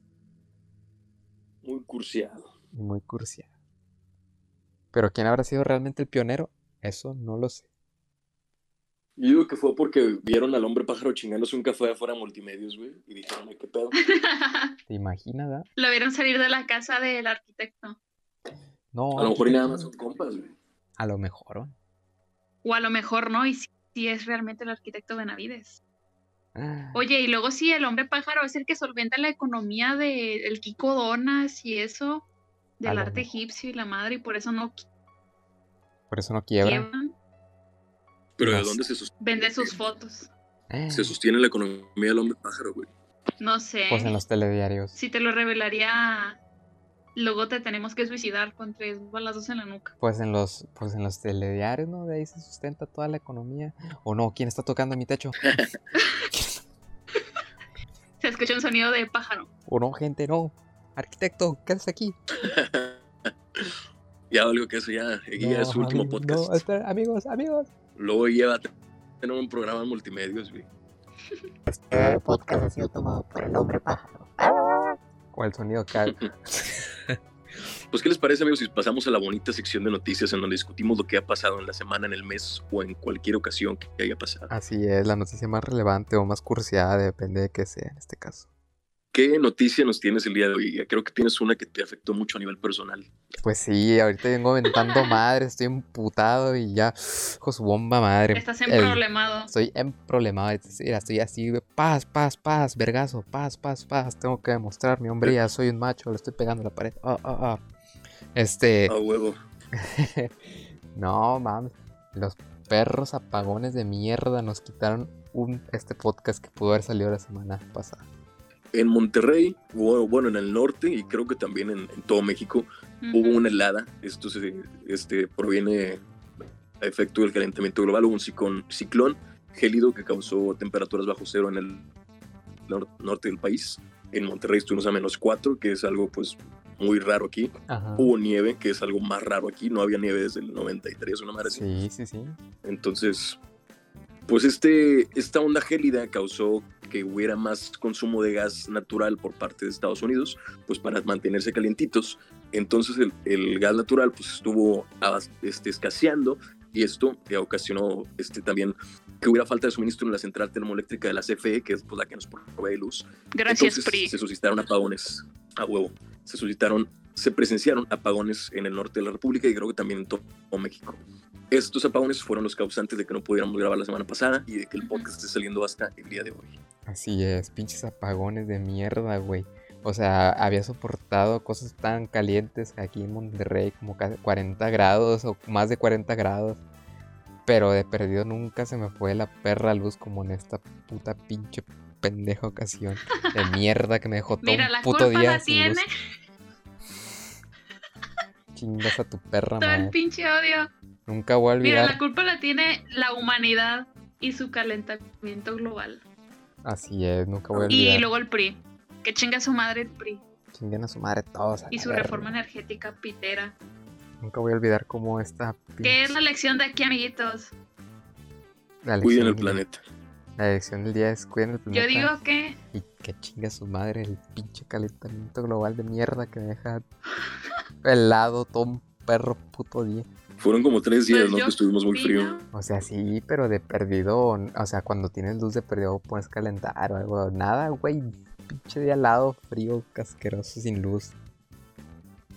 Muy cursiado. y muy cursiadas. Pero quién habrá sido realmente el pionero, eso no lo sé. Yo digo que fue porque vieron al hombre pájaro chingándose un café afuera de multimedios, güey. Y dijeron, "Ay, qué pedo. ¿Te imaginas? ah? Lo vieron salir de la casa del arquitecto. No, A lo mejor y nada más son compas, güey. a lo mejor. ¿o? O a lo mejor no, y sí, sí es realmente el arquitecto Benavides. Ah, Oye, y luego sí, el hombre pájaro es el que solventa la economía del Kiko Donas y eso, del arte mejor. egipcio y la madre, y por eso no Por eso no quiebra. quiebran. Pero ¿de dónde se sostiene, Vende sus fotos. Ah, se sostiene la economía del hombre pájaro, güey? No sé. Pues en los telediarios. Si te lo revelaría, luego te tenemos que suicidar con tres balazos en la nuca. Pues en los, pues en los telediarios, ¿no? De ahí se sustenta toda la economía. O no, ¿quién está tocando mi techo? Se escucha un sonido de pájaro. O no, gente, no. Arquitecto, ¿qué haces aquí? Ya algo que eso ya, ya es su último amigo, podcast. No, espera, amigos, amigos. Luego lleva a tener un programa en multimedios, güey. Este podcast ha sido tomado por el hombre pájaro. O el sonido que Pues, ¿qué les parece, amigos, si pasamos a la bonita sección de noticias en donde discutimos lo que ha pasado en la semana, en el mes o en cualquier ocasión que haya pasado? Así es, la noticia más relevante o más cursiada, depende de qué sea en este caso. ¿Qué noticia nos tienes el día de hoy? Creo que tienes una que te afectó mucho a nivel personal. Pues sí, ahorita vengo aventando madre, estoy emputado y ya, con su bomba madre. Estás El- emproblemado. Estoy emproblemado, mira, estoy así, paz, paz, paz, vergazo, paz, paz, paz, tengo que demostrar mi hombría, soy un macho, le estoy pegando a la pared. Ah, ah, ah. Este, A huevo. no mames, los perros apagones de mierda nos quitaron un este podcast que pudo haber salido la semana pasada. En Monterrey, o bueno, en el norte y creo que también en, en todo México, hubo una helada. Esto se, este, proviene a efecto del calentamiento global. Hubo un ciclón, ciclón gélido que causó temperaturas bajo cero en el nor- norte del país. En Monterrey estuvimos a menos 4, que es algo pues muy raro aquí. Ajá. Hubo nieve, que es algo más raro aquí. No había nieve desde el 93, una madre así. Sí, sí, sí. Entonces, pues este, esta onda gélida causó que hubiera más consumo de gas natural por parte de Estados Unidos, pues para mantenerse calientitos. Entonces el, el gas natural pues estuvo este, escaseando y esto eh, ocasionó este, también que hubiera falta de suministro en la central termoeléctrica de la CFE, que es pues, la que nos provee luz. Gracias, Entonces PRI. se suscitaron apagones a huevo. Se suscitaron, se presenciaron apagones en el norte de la República y creo que también en todo México. Estos apagones fueron los causantes de que no pudiéramos grabar la semana pasada y de que el podcast esté saliendo hasta el día de hoy. Así es, pinches apagones de mierda, güey. O sea, había soportado cosas tan calientes aquí en Monterrey, como casi 40 grados o más de 40 grados. Pero de perdido nunca se me fue la perra luz como en esta puta pinche pendeja ocasión de mierda que me dejó todo Mira, un la puto culpa día la sin luz. tiene. Chingas a tu perra, Todo el madre. pinche odio. Nunca voy a Mira, olvidar. la culpa la tiene la humanidad y su calentamiento global. Así es, nunca voy a Y olvidar. luego el PRI. Que chinga su madre el PRI. Chinguen a su madre todos. a Y su reforma energética pitera. Nunca voy a olvidar cómo esta. ¿Qué es la lección de aquí, amiguitos? la Cuiden el lección del- planeta. La elección del día es cuiden el planeta. Yo digo que Y que chinga su madre el pinche calentamiento global de mierda que me deja helado todo un perro puto día. Fueron como tres días, Pues ¿no? yo Que estuvimos muy frío. O sea, sí, pero de perdido. O sea, cuando tienes luz de perdido puedes calentar o algo. Nada, güey. Pinche día helado, frío, casqueroso, sin luz.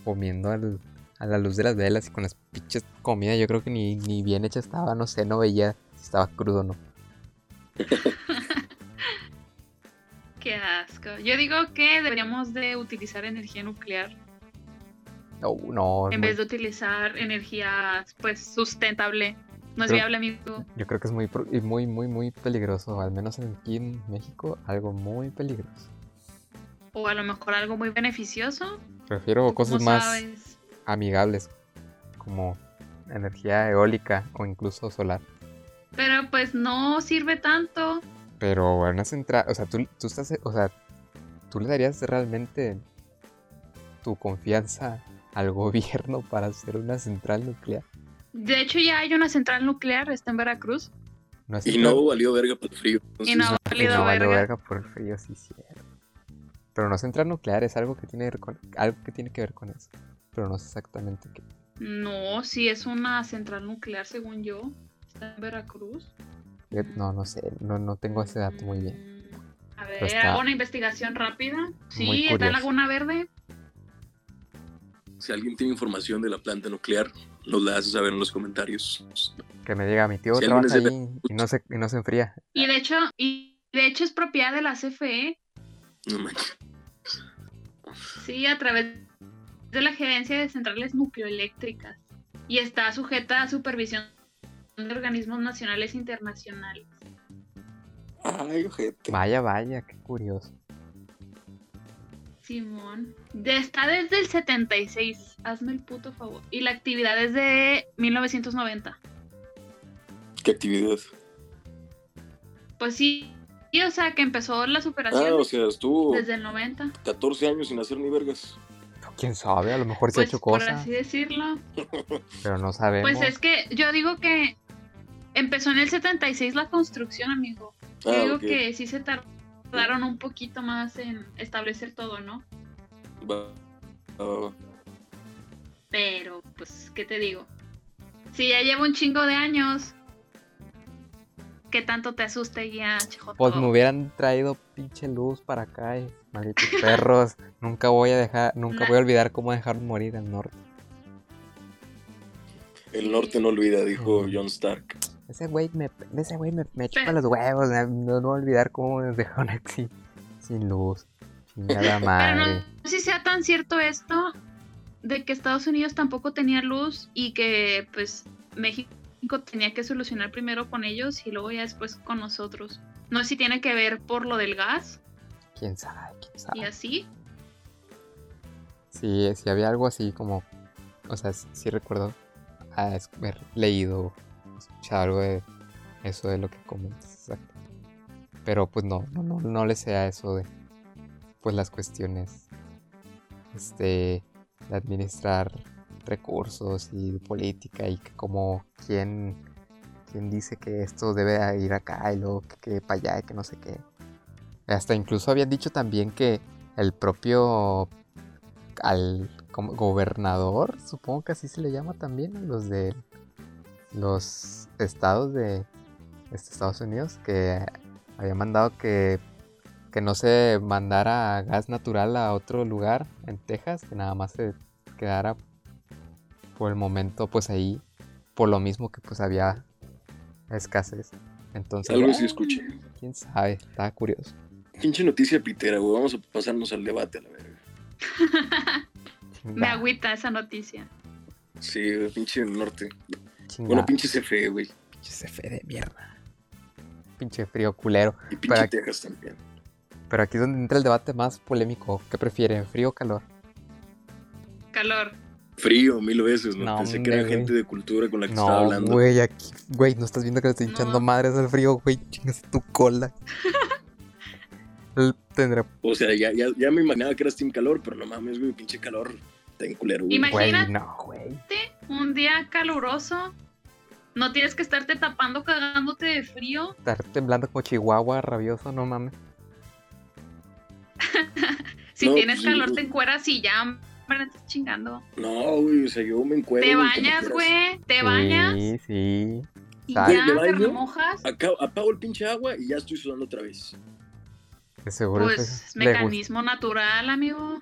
Comiendo al- a la luz de las velas y con las pinches comidas. Yo creo que ni, ni bien hecha estaba, no sé, no veía si estaba crudo o no. Qué asco. Yo digo que deberíamos de utilizar energía nuclear No, no. es en muy- vez de utilizar energía pues sustentable. No es viable, amigo. Yo creo que es muy, muy, muy, muy peligroso. Al menos aquí en México, algo muy peligroso. O a lo mejor algo muy beneficioso. Prefiero ¿Tú cosas más sabes? amigables, como energía eólica o incluso solar. Pero pues no sirve tanto. Pero una central, o sea, tú, tú estás, o sea, tú le darías realmente tu confianza al gobierno para hacer una central nuclear. De hecho, ya hay una central nuclear, está en Veracruz. No Y no valió verga por el frío. Y no ha y valido no valió verga. verga por el frío, sí, cierto. Pero no central nuclear es algo que tiene que ver con, algo que tiene que ver con eso. Pero no sé exactamente qué. No, sí es una central nuclear, según yo. Está en Veracruz. No, no sé, no, no tengo ese dato muy bien. Mm, A ver, hago una investigación rápida. Sí, está en. Laguna Verde. Si alguien tiene información de la planta nuclear, nos la hace saber en los comentarios. Que me diga, mi tío Si trabaja de y no se, y no se enfría. Y de hecho, y de hecho es propiedad de la CFE. No manches. Sí, a través de la gerencia de centrales nucleoeléctricas. Y está sujeta a supervisión de organismos nacionales e internacionales. Ay, ojete. Vaya, vaya, qué curioso. Simón. De, está desde el 76. Hazme el puto favor. Y la actividad es de 1990. ¿Qué actividad? Pues sí. Y, o sea, que empezó las operaciones Ah, o sea, estuvo desde el 90. 14 años sin hacer ni vergas. Quién sabe, a lo mejor se ha Pues hecho por cosas, así decirlo. pero no sabemos. Pues es que yo digo que empezó en el 76 la construcción, amigo. Yo Ah, digo que sí se tardaron un poquito más en establecer todo, ¿no? Pero, pues, ¿qué te digo? Si ya llevo un chingo de años, ¿qué tanto te asusta ya, chijoto? Pues me hubieran traído pinche luz para acá, y malditos perros. nunca voy a dejar, nunca Nah. voy a olvidar cómo dejaron morir al norte. El norte no olvida, dijo. John Stark. Ese güey me, ese güey me, me chupa Pero- los huevos, no, no voy a olvidar cómo nos dejaron así, sin luz. Chingada Pero madre. no sé si sea tan cierto esto de que Estados Unidos tampoco tenía luz y que, pues, México tenía que solucionar primero con ellos y luego ya después con nosotros. No sé si tiene que ver por lo del gas Quién sabe, quién y sabe. así. Sí, sí había algo así como, o sea, sí, sí recuerdo haber leído, escuchado algo de eso de lo que comentas, exacto. Pero pues no, no, no, no le sea eso de, pues las cuestiones, este, de administrar recursos y política y que como quién, quién dice que esto debe ir acá y luego que, que para allá y que no sé qué. Hasta incluso habían dicho también que el propio al como gobernador, supongo que así se le llama también a los de los estados de este, Estados Unidos, que había mandado que, que no se mandara gas natural a otro lugar en Texas, que nada más se quedara por el momento pues ahí, por lo mismo que pues había escasez. Entonces, Algo sí escuché. quién sabe, estaba curioso. Pinche noticia pitera, güey. Vamos a pasarnos al debate a la verga. Me agüita esa noticia. Sí, pinche norte. Bueno, pinche CFE, güey. Pinche CFE de mierda. Pinche frío culero. Y pinche Para- Texas también. Pero aquí es donde entra el debate más polémico. ¿Qué prefieren, frío o calor? Calor. Frío, mil veces, ¿no? No, Pensé que era güey. gente de cultura con la que estaba No, hablando. güey, aquí, güey, no estás viendo que le estoy hinchando No. madres al frío, güey, chingas tu cola. Él tendrá, O sea, ya, ya, ya me imaginaba que eras Team Calor, pero no mames, güey, pinche calor. Ten culero, güey. Imag- güey, Imagínate. no, güey. Un día caluroso. No tienes que estarte tapando cagándote de frío. Estar temblando como chihuahua rabioso, no mames. Si No, tienes pues, calor, sí, te encueras y ya, hombre, estás chingando. No, güey, o sea, yo me encuentro. Te bañas, güey, te bañas Sí, sí. y ya ¿Me te remojas. Apago el pinche agua y ya estoy sudando otra vez. Seguro Pues gusta. mecanismo natural, amigo.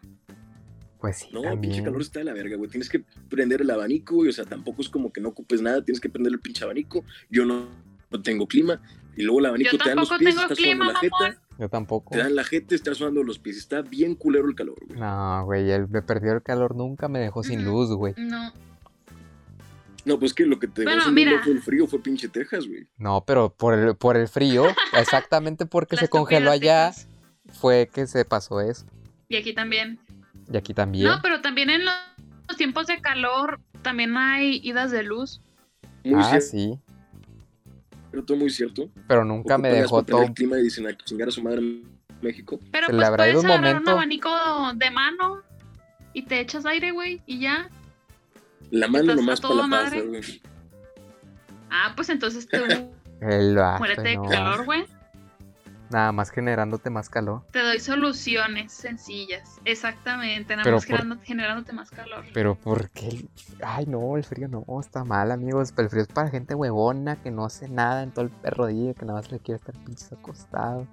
Pues sí, No, también. pinche calor está de la verga, güey. Tienes que prender el abanico, güey. O sea, tampoco es como que no ocupes nada. Tienes que prender el pinche abanico. Yo no, no tengo clima. Y luego el abanico te dan los tampoco pies, tengo estás clima, sudando la jeta. Yo tampoco. Te dan la jeta, estás sudando los pies. Está bien culero el calor, güey. No, güey, él me perdió el calor, nunca me dejó sin luz, güey. No. No, pues que lo que te Bueno, mira. fue el frío, fue pinche Texas, güey. No, pero por el, por el frío, exactamente porque se congeló allá, fue que se pasó eso. Y aquí también. Y aquí también. No, pero también en los tiempos de calor también hay idas de luz. Muy ah, cierto, sí. muy cierto. Pero nunca me Ocupan dejó todo. el clima y dicen a chingar a su madre en México. Pero Se pues puedes un agarrar momento. un abanico de mano y te echas aire, güey, y ya. La mano nomás para la paz, güey. Ah, pues entonces tú El vato, muérete de calor, güey. Nada más generándote más calor. Te doy soluciones sencillas. Exactamente, nada Pero más por- generándote más calor. Pero ¿por qué? Ay, no, el frío no, está mal, amigos. El frío es para gente huevona que no hace nada en todo el perro día, que nada más le quiere estar pinches acostado.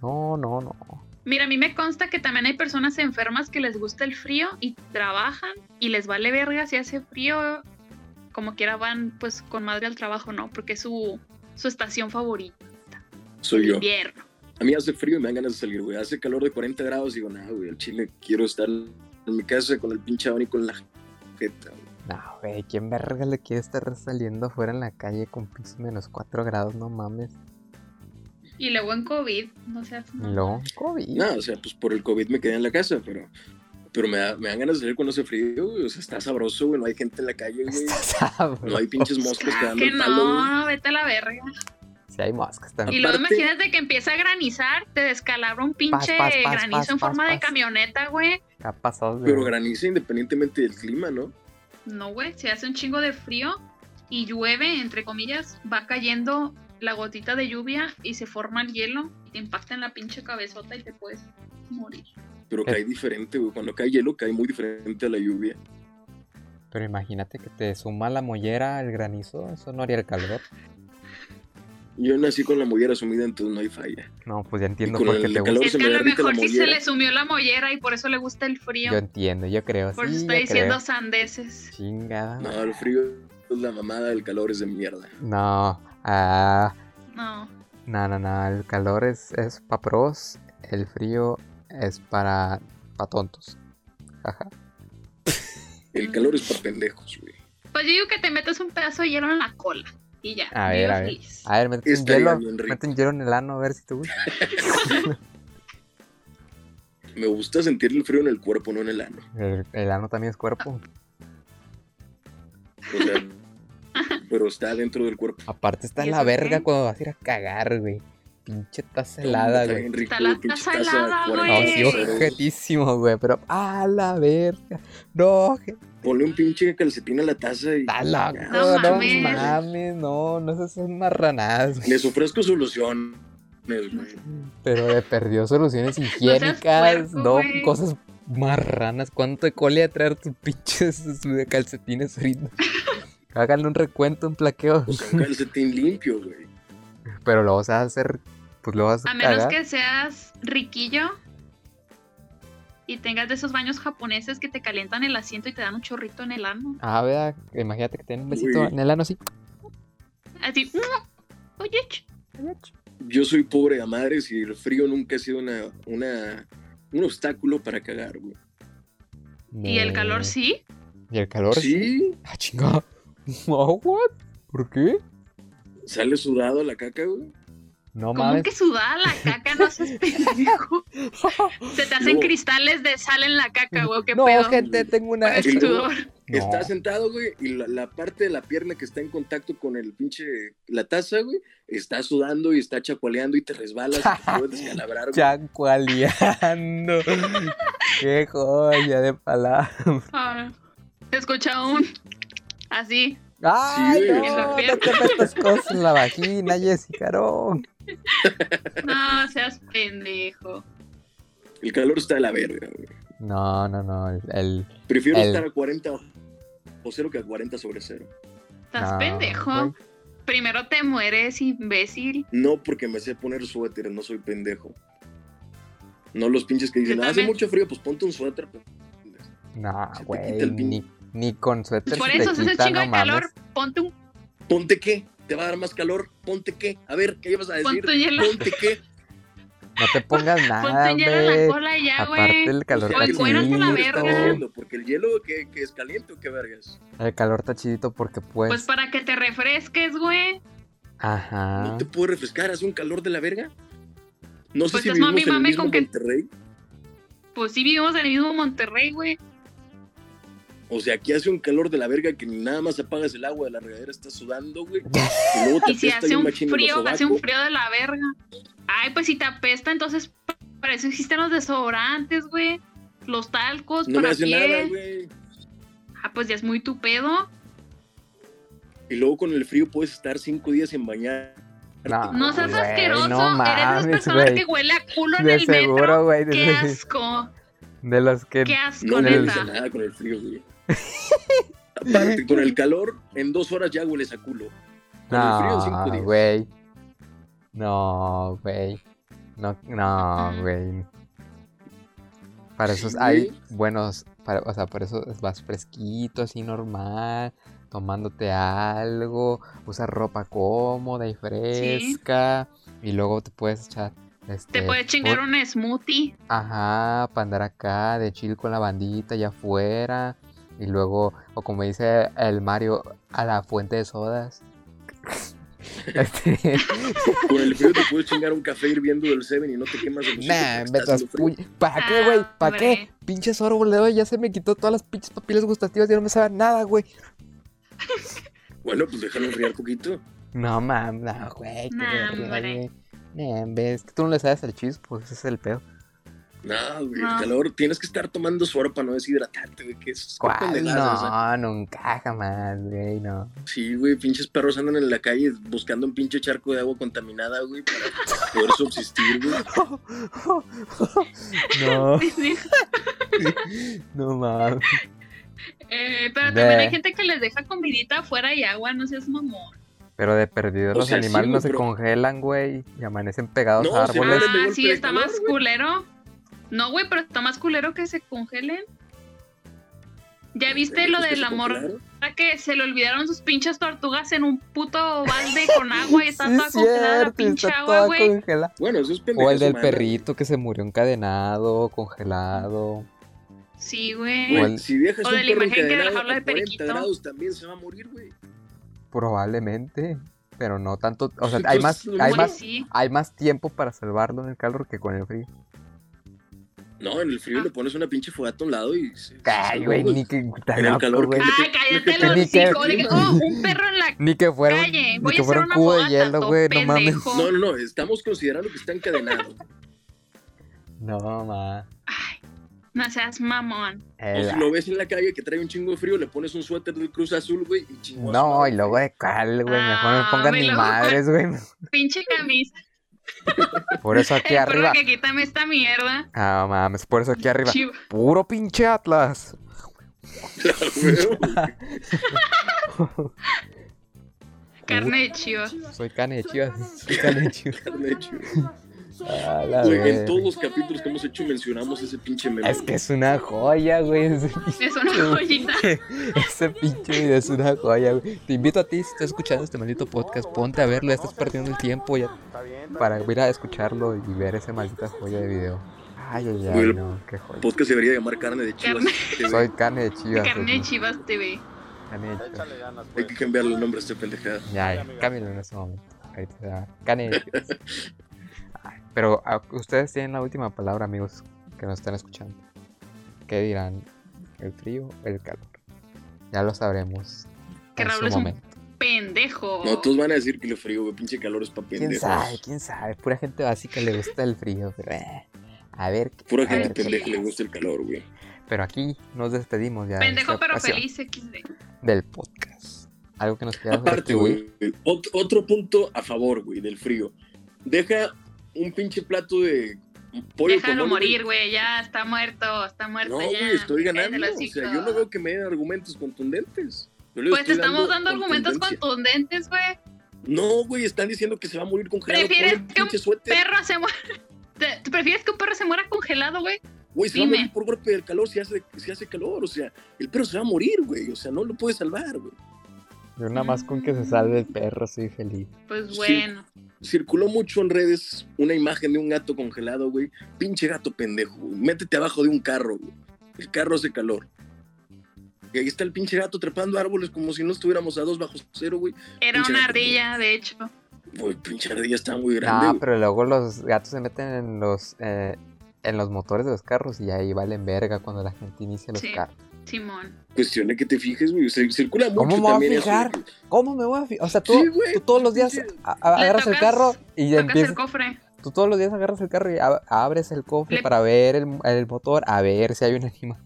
No, no, no. Mira, a mí me consta que también hay personas enfermas que les gusta el frío y trabajan y les vale verga si hace frío. Como quiera van pues con madre al trabajo, ¿no? Porque es su, su estación favorita, Soy yo. invierno. A mí hace frío y me dan ganas de salir, güey. Hace calor de 40 grados y digo, nada, güey, al chile quiero estar en mi casa con el pinche abanico en la jeta, güey. No, güey, ¿quién verga le quiere estar saliendo afuera en la calle con pinches menos 4 grados? No mames. Y luego en COVID, no seas luego, COVID. Nada, o sea, pues por el COVID me quedé en la casa, pero, pero me, da- me dan ganas de salir cuando hace frío, güey. O sea, está sabroso, güey. No hay gente en la calle, güey. Está sabroso. No hay pinches moscas quedando que el palo, güey. no, vete a la verga. Sí hay moscas Y también. luego Aparte- imagínate que empieza a granizar, te descalabra un pinche paz, paz, granizo paz, en paz, forma de camioneta, güey. ¿Qué ha pasado? de- Pero graniza independientemente del clima, ¿no? No, güey, se hace un chingo de frío y llueve, entre comillas, va cayendo la gotita de lluvia y se forma el hielo y te impacta en la pinche cabezota y te puedes morir. Pero cae diferente, güey. Cuando cae hielo, cae muy diferente a la lluvia. Pero imagínate que te suma la mollera el granizo, eso no haría el calor. Yo nací con la mollera sumida, entonces no hay falla. No, pues ya entiendo por el qué te calor gusta. Es que a lo mejor sí se le sumió la mollera y por eso le gusta el frío. Yo entiendo, yo creo. por sí, eso está yo diciendo creo. sandeces. Chingada. No, el frío es la mamada, el calor es de mierda. No, ah, No. no, no, no, el calor es, es para pros, el frío es para, para tontos. Jaja. El calor es para pendejos, güey. Pues yo digo que te metes un pedazo de hielo en la cola y ya. A ver, a ver. feliz. A ver, mete un hielo, bien rico. mete un hielo en el ano a ver si te gusta. Me gusta sentir el frío en el cuerpo, no en el ano. El, el ano también es cuerpo. O sea, pero está dentro del cuerpo. Aparte está ¿Y la verga qué? cuando vas a ir a cagar, güey. Pinche taza helada, güey. Está la pinche taza helada, 40 No, güey. sí, grados. ojetísimo, güey, pero a la verga. No, que Ponle un pinche calcetín a la taza y está loco, No no mames. mames, no, no esas son marranadas, güey. les ofrezco soluciones, güey. Pero de perdió soluciones higiénicas, puerco, no güey. cosas marranas. ¿Cuánto de cole a traer tus pinches calcetines ahorita? Háganle un recuento, un plaqueo. O sea, un calcetín limpio, güey. Pero lo vas a hacer, pues lo vas a, A menos cagar. que seas riquillo y tengas de esos baños japoneses que te calientan el asiento y te dan un chorrito en el ano. Ah, vea, imagínate que tiene un besito Uy. en el ano así. Así, "Mm, oye, Yo soy pobre a madres y el frío nunca ha sido una, una, un obstáculo para cagar, güey. y el calor sí. ¿Y el calor? Sí, Ah, chingada. Oh, what? ¿Por qué? sale sudado la caca, güey. No mames. que sudada la caca, no seas pendejo. Se te hacen No. cristales de sal en la caca, güey, qué No, pedo. gente, tengo una. El sudor. No. Estás sentado, güey, y la, la parte de la pierna que está en contacto con el pinche, la taza, güey, está sudando y está chacualeando y te resbalas y te puedes descalabrar, güey. Chacualeando. Qué joya de palabras. Ah, se escucha un así. Ay, güey. no, te metas cosas en la vagina, Jessica, no. No, seas pendejo. El calor está de la verga, güey. No, no, no. el- El, Prefiero El- estar a 40 o cero que a 40 sobre cero. Estás No, pendejo. güey. Primero te mueres, imbécil. No porque me sé poner suéter, no soy pendejo. No los pinches que dicen, "Ah, hace mucho frío, pues ponte un suéter. pues". no, güey. Ni, ni con suéter Por eso se hace chingo no de calor. mames. Ponte un ¿Ponte qué? ¿Te va a dar más calor? ¿Ponte qué? A ver, ¿qué ibas a decir? ponte. ¿Ponte qué? No te pongas nada, Ponte un hielo en la cola y ya, Aparte güey. el calor O está a la chidito. verga. Porque el hielo que, que es caliente o qué vergas. El calor está chidito porque pues... Pues para que te refresques, güey. Ajá. No te puedo refrescar, hace un calor de la verga. No sé Pues si es vivimos mami, en el mismo con que- Monterrey. Pues sí vivimos en el mismo Monterrey, güey. O sea, aquí hace un calor de la verga que ni nada más apagas el agua de la regadera, estás sudando, güey. Y luego te Y si hace un frío, hace un frío de la verga. Ay, pues si te apesta, entonces para eso existen los desodorantes, güey. Los talcos No me para hace piel. nada, güey. Ah, pues ya es muy tu pedo. Y luego con el frío puedes estar cinco días sin bañar. No, No seas asqueroso. no Eres de esas mames, personas que huele a culo en De el metro. seguro. De, Qué asco. de los que... Qué asco, No me neta. nada con el frío, güey. Aparte, con el calor, en dos horas ya hueles a culo. Con el frío, en cinco No, días. güey. No, güey. No, güey. Para eso Sí, hay güey. buenos, para, o sea, por eso vas fresquito, así normal, tomándote algo, usas ropa cómoda y fresca, y luego te puedes echar, este, Te puedes chingar un- un smoothie. Ajá, para andar acá de chill con la bandita allá afuera. Y luego, o como dice el Mario, a la fuente de sodas. Este, Con el frío te puedes chingar un café hirviendo del Seven y no te quemas el nah, me ¿Para qué, güey? Ah, ¿Para qué? hombre. Pinche sorbo le doy, ya se me quitó todas las pinches papilas gustativas, ya no me sabe nada, güey. Bueno, pues déjalo enfriar poquito. No, mam, no, güey. Nah, vez que tú no le sabes al chis, pues ese es el pedo. No, güey, No. el calor, tienes que estar tomando suero para no deshidratarte, güey, que es ¿Cuál? pendejada esa. No, nunca, jamás, güey, no. Sí, güey, pinches perros andan en la calle buscando un pinche charco de agua contaminada, güey, para poder subsistir, güey. No, no mames. Eh, pero Ve. también hay gente que les deja comidita afuera y agua, no seas mamón. Pero de perdido O los sea, sí, animales no güey, se pero- congelan, güey, y amanecen pegados No, a árboles. de Ah, sí, de está más culero. No, güey, pero está más culero que se congelen. ¿Ya viste lo del amor? congelaron. Que se le olvidaron sus pinches tortugas en un puto balde con agua y está Sí, toda congelada la cierto, pinche agua, güey. Bueno, eso es O el del perrito que se murió encadenado, congelado. Sí, O güey. el- Si dejas o de la imagen que de la jaula de 40 periquito. grados también se va a morir, güey. Probablemente. Pero no tanto. O sea, hay más, hay más, sí. hay más tiempo para salvarlo en el calor que con el frío. No, en el frío le pones una pinche fogata a un lado y se... Ay, güey, ni que. En el calor güey. Ay, cállate los ni que-. De oh, un perro en la Ni que fuera calle. ni Voy que a fuera hacer un cubo de hielo, güey. No mames. No, no, no, estamos considerando que está encadenado. No, ma. Ay, no seas mamón. O si lo ves en la calle que trae un chingo de frío, le pones un suéter del Cruz Azul, güey, y su No, y luego de cuál, güey. Mejor Ah, pongan me ni luego madres, güey. Pinche camisa. Por eso aquí perro arriba. que quítame esta mierda. Ah, mames, por eso aquí arriba. Chivo. Puro pinche Atlas. Carne de chivo. Soy cane de chivas. Soy cane de chivas. Güey, en todos los capítulos que hemos hecho mencionamos ese pinche meme. Es que es una joya, güey. Es una joyita. ese pinche video es una joya, güey. Te invito a ti, si estás escuchando este maldito podcast, ponte a verlo, ya estás perdiendo el tiempo ya para ir a escucharlo y ver esa maldita joya de video. Ay, ay, ay, no, qué joya. El podcast debería llamar Carne de Chivas. Carne. Soy carne de chivas. Carne de chivas TV. Carne de chivas. Hay que cambiarle el nombre a esta pendejada. Ya, ya, cámbialo en ese momento. Ahorita se va. Carne de chivas. Pero ah, ustedes tienen la última palabra, amigos, que nos están escuchando. ¿Qué dirán? ¿El frío o el calor? Ya lo sabremos. Que en Raúl su es un momento. pendejo. No, todos van a decir que el frío, güey, pinche calor es pa' ¿Quién pendejos. sabe? ¿Quién sabe? Pura gente básica le gusta el frío, pero eh, a ver. Pura a gente ver pendeja le gusta el calor, güey. Pero aquí nos despedimos ya. en Pendejo esta pero feliz XD. Del podcast. Algo que nos quieras Aparte, güey, ot- otro punto a favor, güey, del frío. Deja un pinche plato de pollo Déjalo con morir, güey. Ya está muerto, está muerto No, ya. güey, estoy ganando. O sea, yo no veo que me den argumentos contundentes. Pues te estamos dando argumentos contundentes, güey. No, güey, están diciendo que se va a morir congelado. ¿Prefieres que un suéter. Perro se muera. ¿Te- ¿Tú prefieres que un perro se muera congelado, güey? Güey, se va a morir por golpe del calor si hace, si hace calor. O sea, el perro se va a morir, güey. O sea, no lo puedes salvar, güey. Yo nada más con que se salve el perro soy feliz. Pues Sí. bueno. Circuló mucho en redes una imagen de un gato congelado, güey. Pinche gato pendejo, güey. Métete abajo de un carro, güey. El carro hace calor. Y ahí está el pinche gato trepando árboles como si no estuviéramos a dos bajo cero, güey. Era Pinche una gato ardilla, de hecho. Güey, pinche ardilla está muy grande. No, güey. pero luego los gatos se meten en los eh, en los motores de los carros y ahí valen verga cuando la gente inicia los Sí. carros. Simón. Cuestión de que te fijes, güey. Cir- Circula mucho ¿Cómo me voy a eso, fijar? ¿Cómo me voy a fijar? O sea, tú, Sí, tú todos los días agarras el carro y empiezas. el cofre. Tú todos los días agarras el carro y ab- abres el cofre Le- para ver el, el motor, a ver si hay un animal.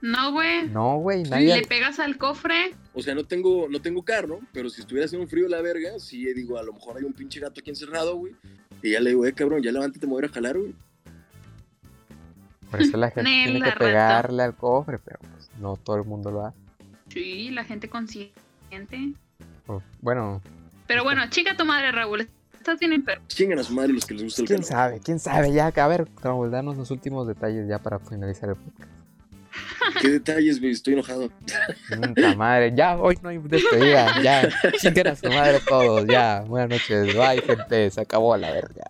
No, güey. No, güey, nadie. Le pegas al cofre. O sea, no tengo, no tengo carro, pero si estuviera haciendo un frío la verga, sí digo, a lo mejor hay un pinche gato aquí encerrado, güey. Y ya le digo, eh, cabrón, ya levántate, me voy a ir a jalar, güey. Por eso la gente tiene que rato. pegarle al cofre, pero no todo el mundo lo hace. Sí, la gente consciente. Pues, bueno, Pero bueno, chica tu madre, Raúl. Estás bien enfermo. Chingan a su madre los que les gusta el quién calor. sabe, quién sabe. Ya, a ver, Raúl, danos los últimos detalles ya para finalizar el podcast. ¿Qué detalles, güey? Estoy enojado. Puta madre, ya, hoy no hay despedida, ya. Chinguen a su madre todos, ya. Buenas noches, bye, gente, se acabó la verga.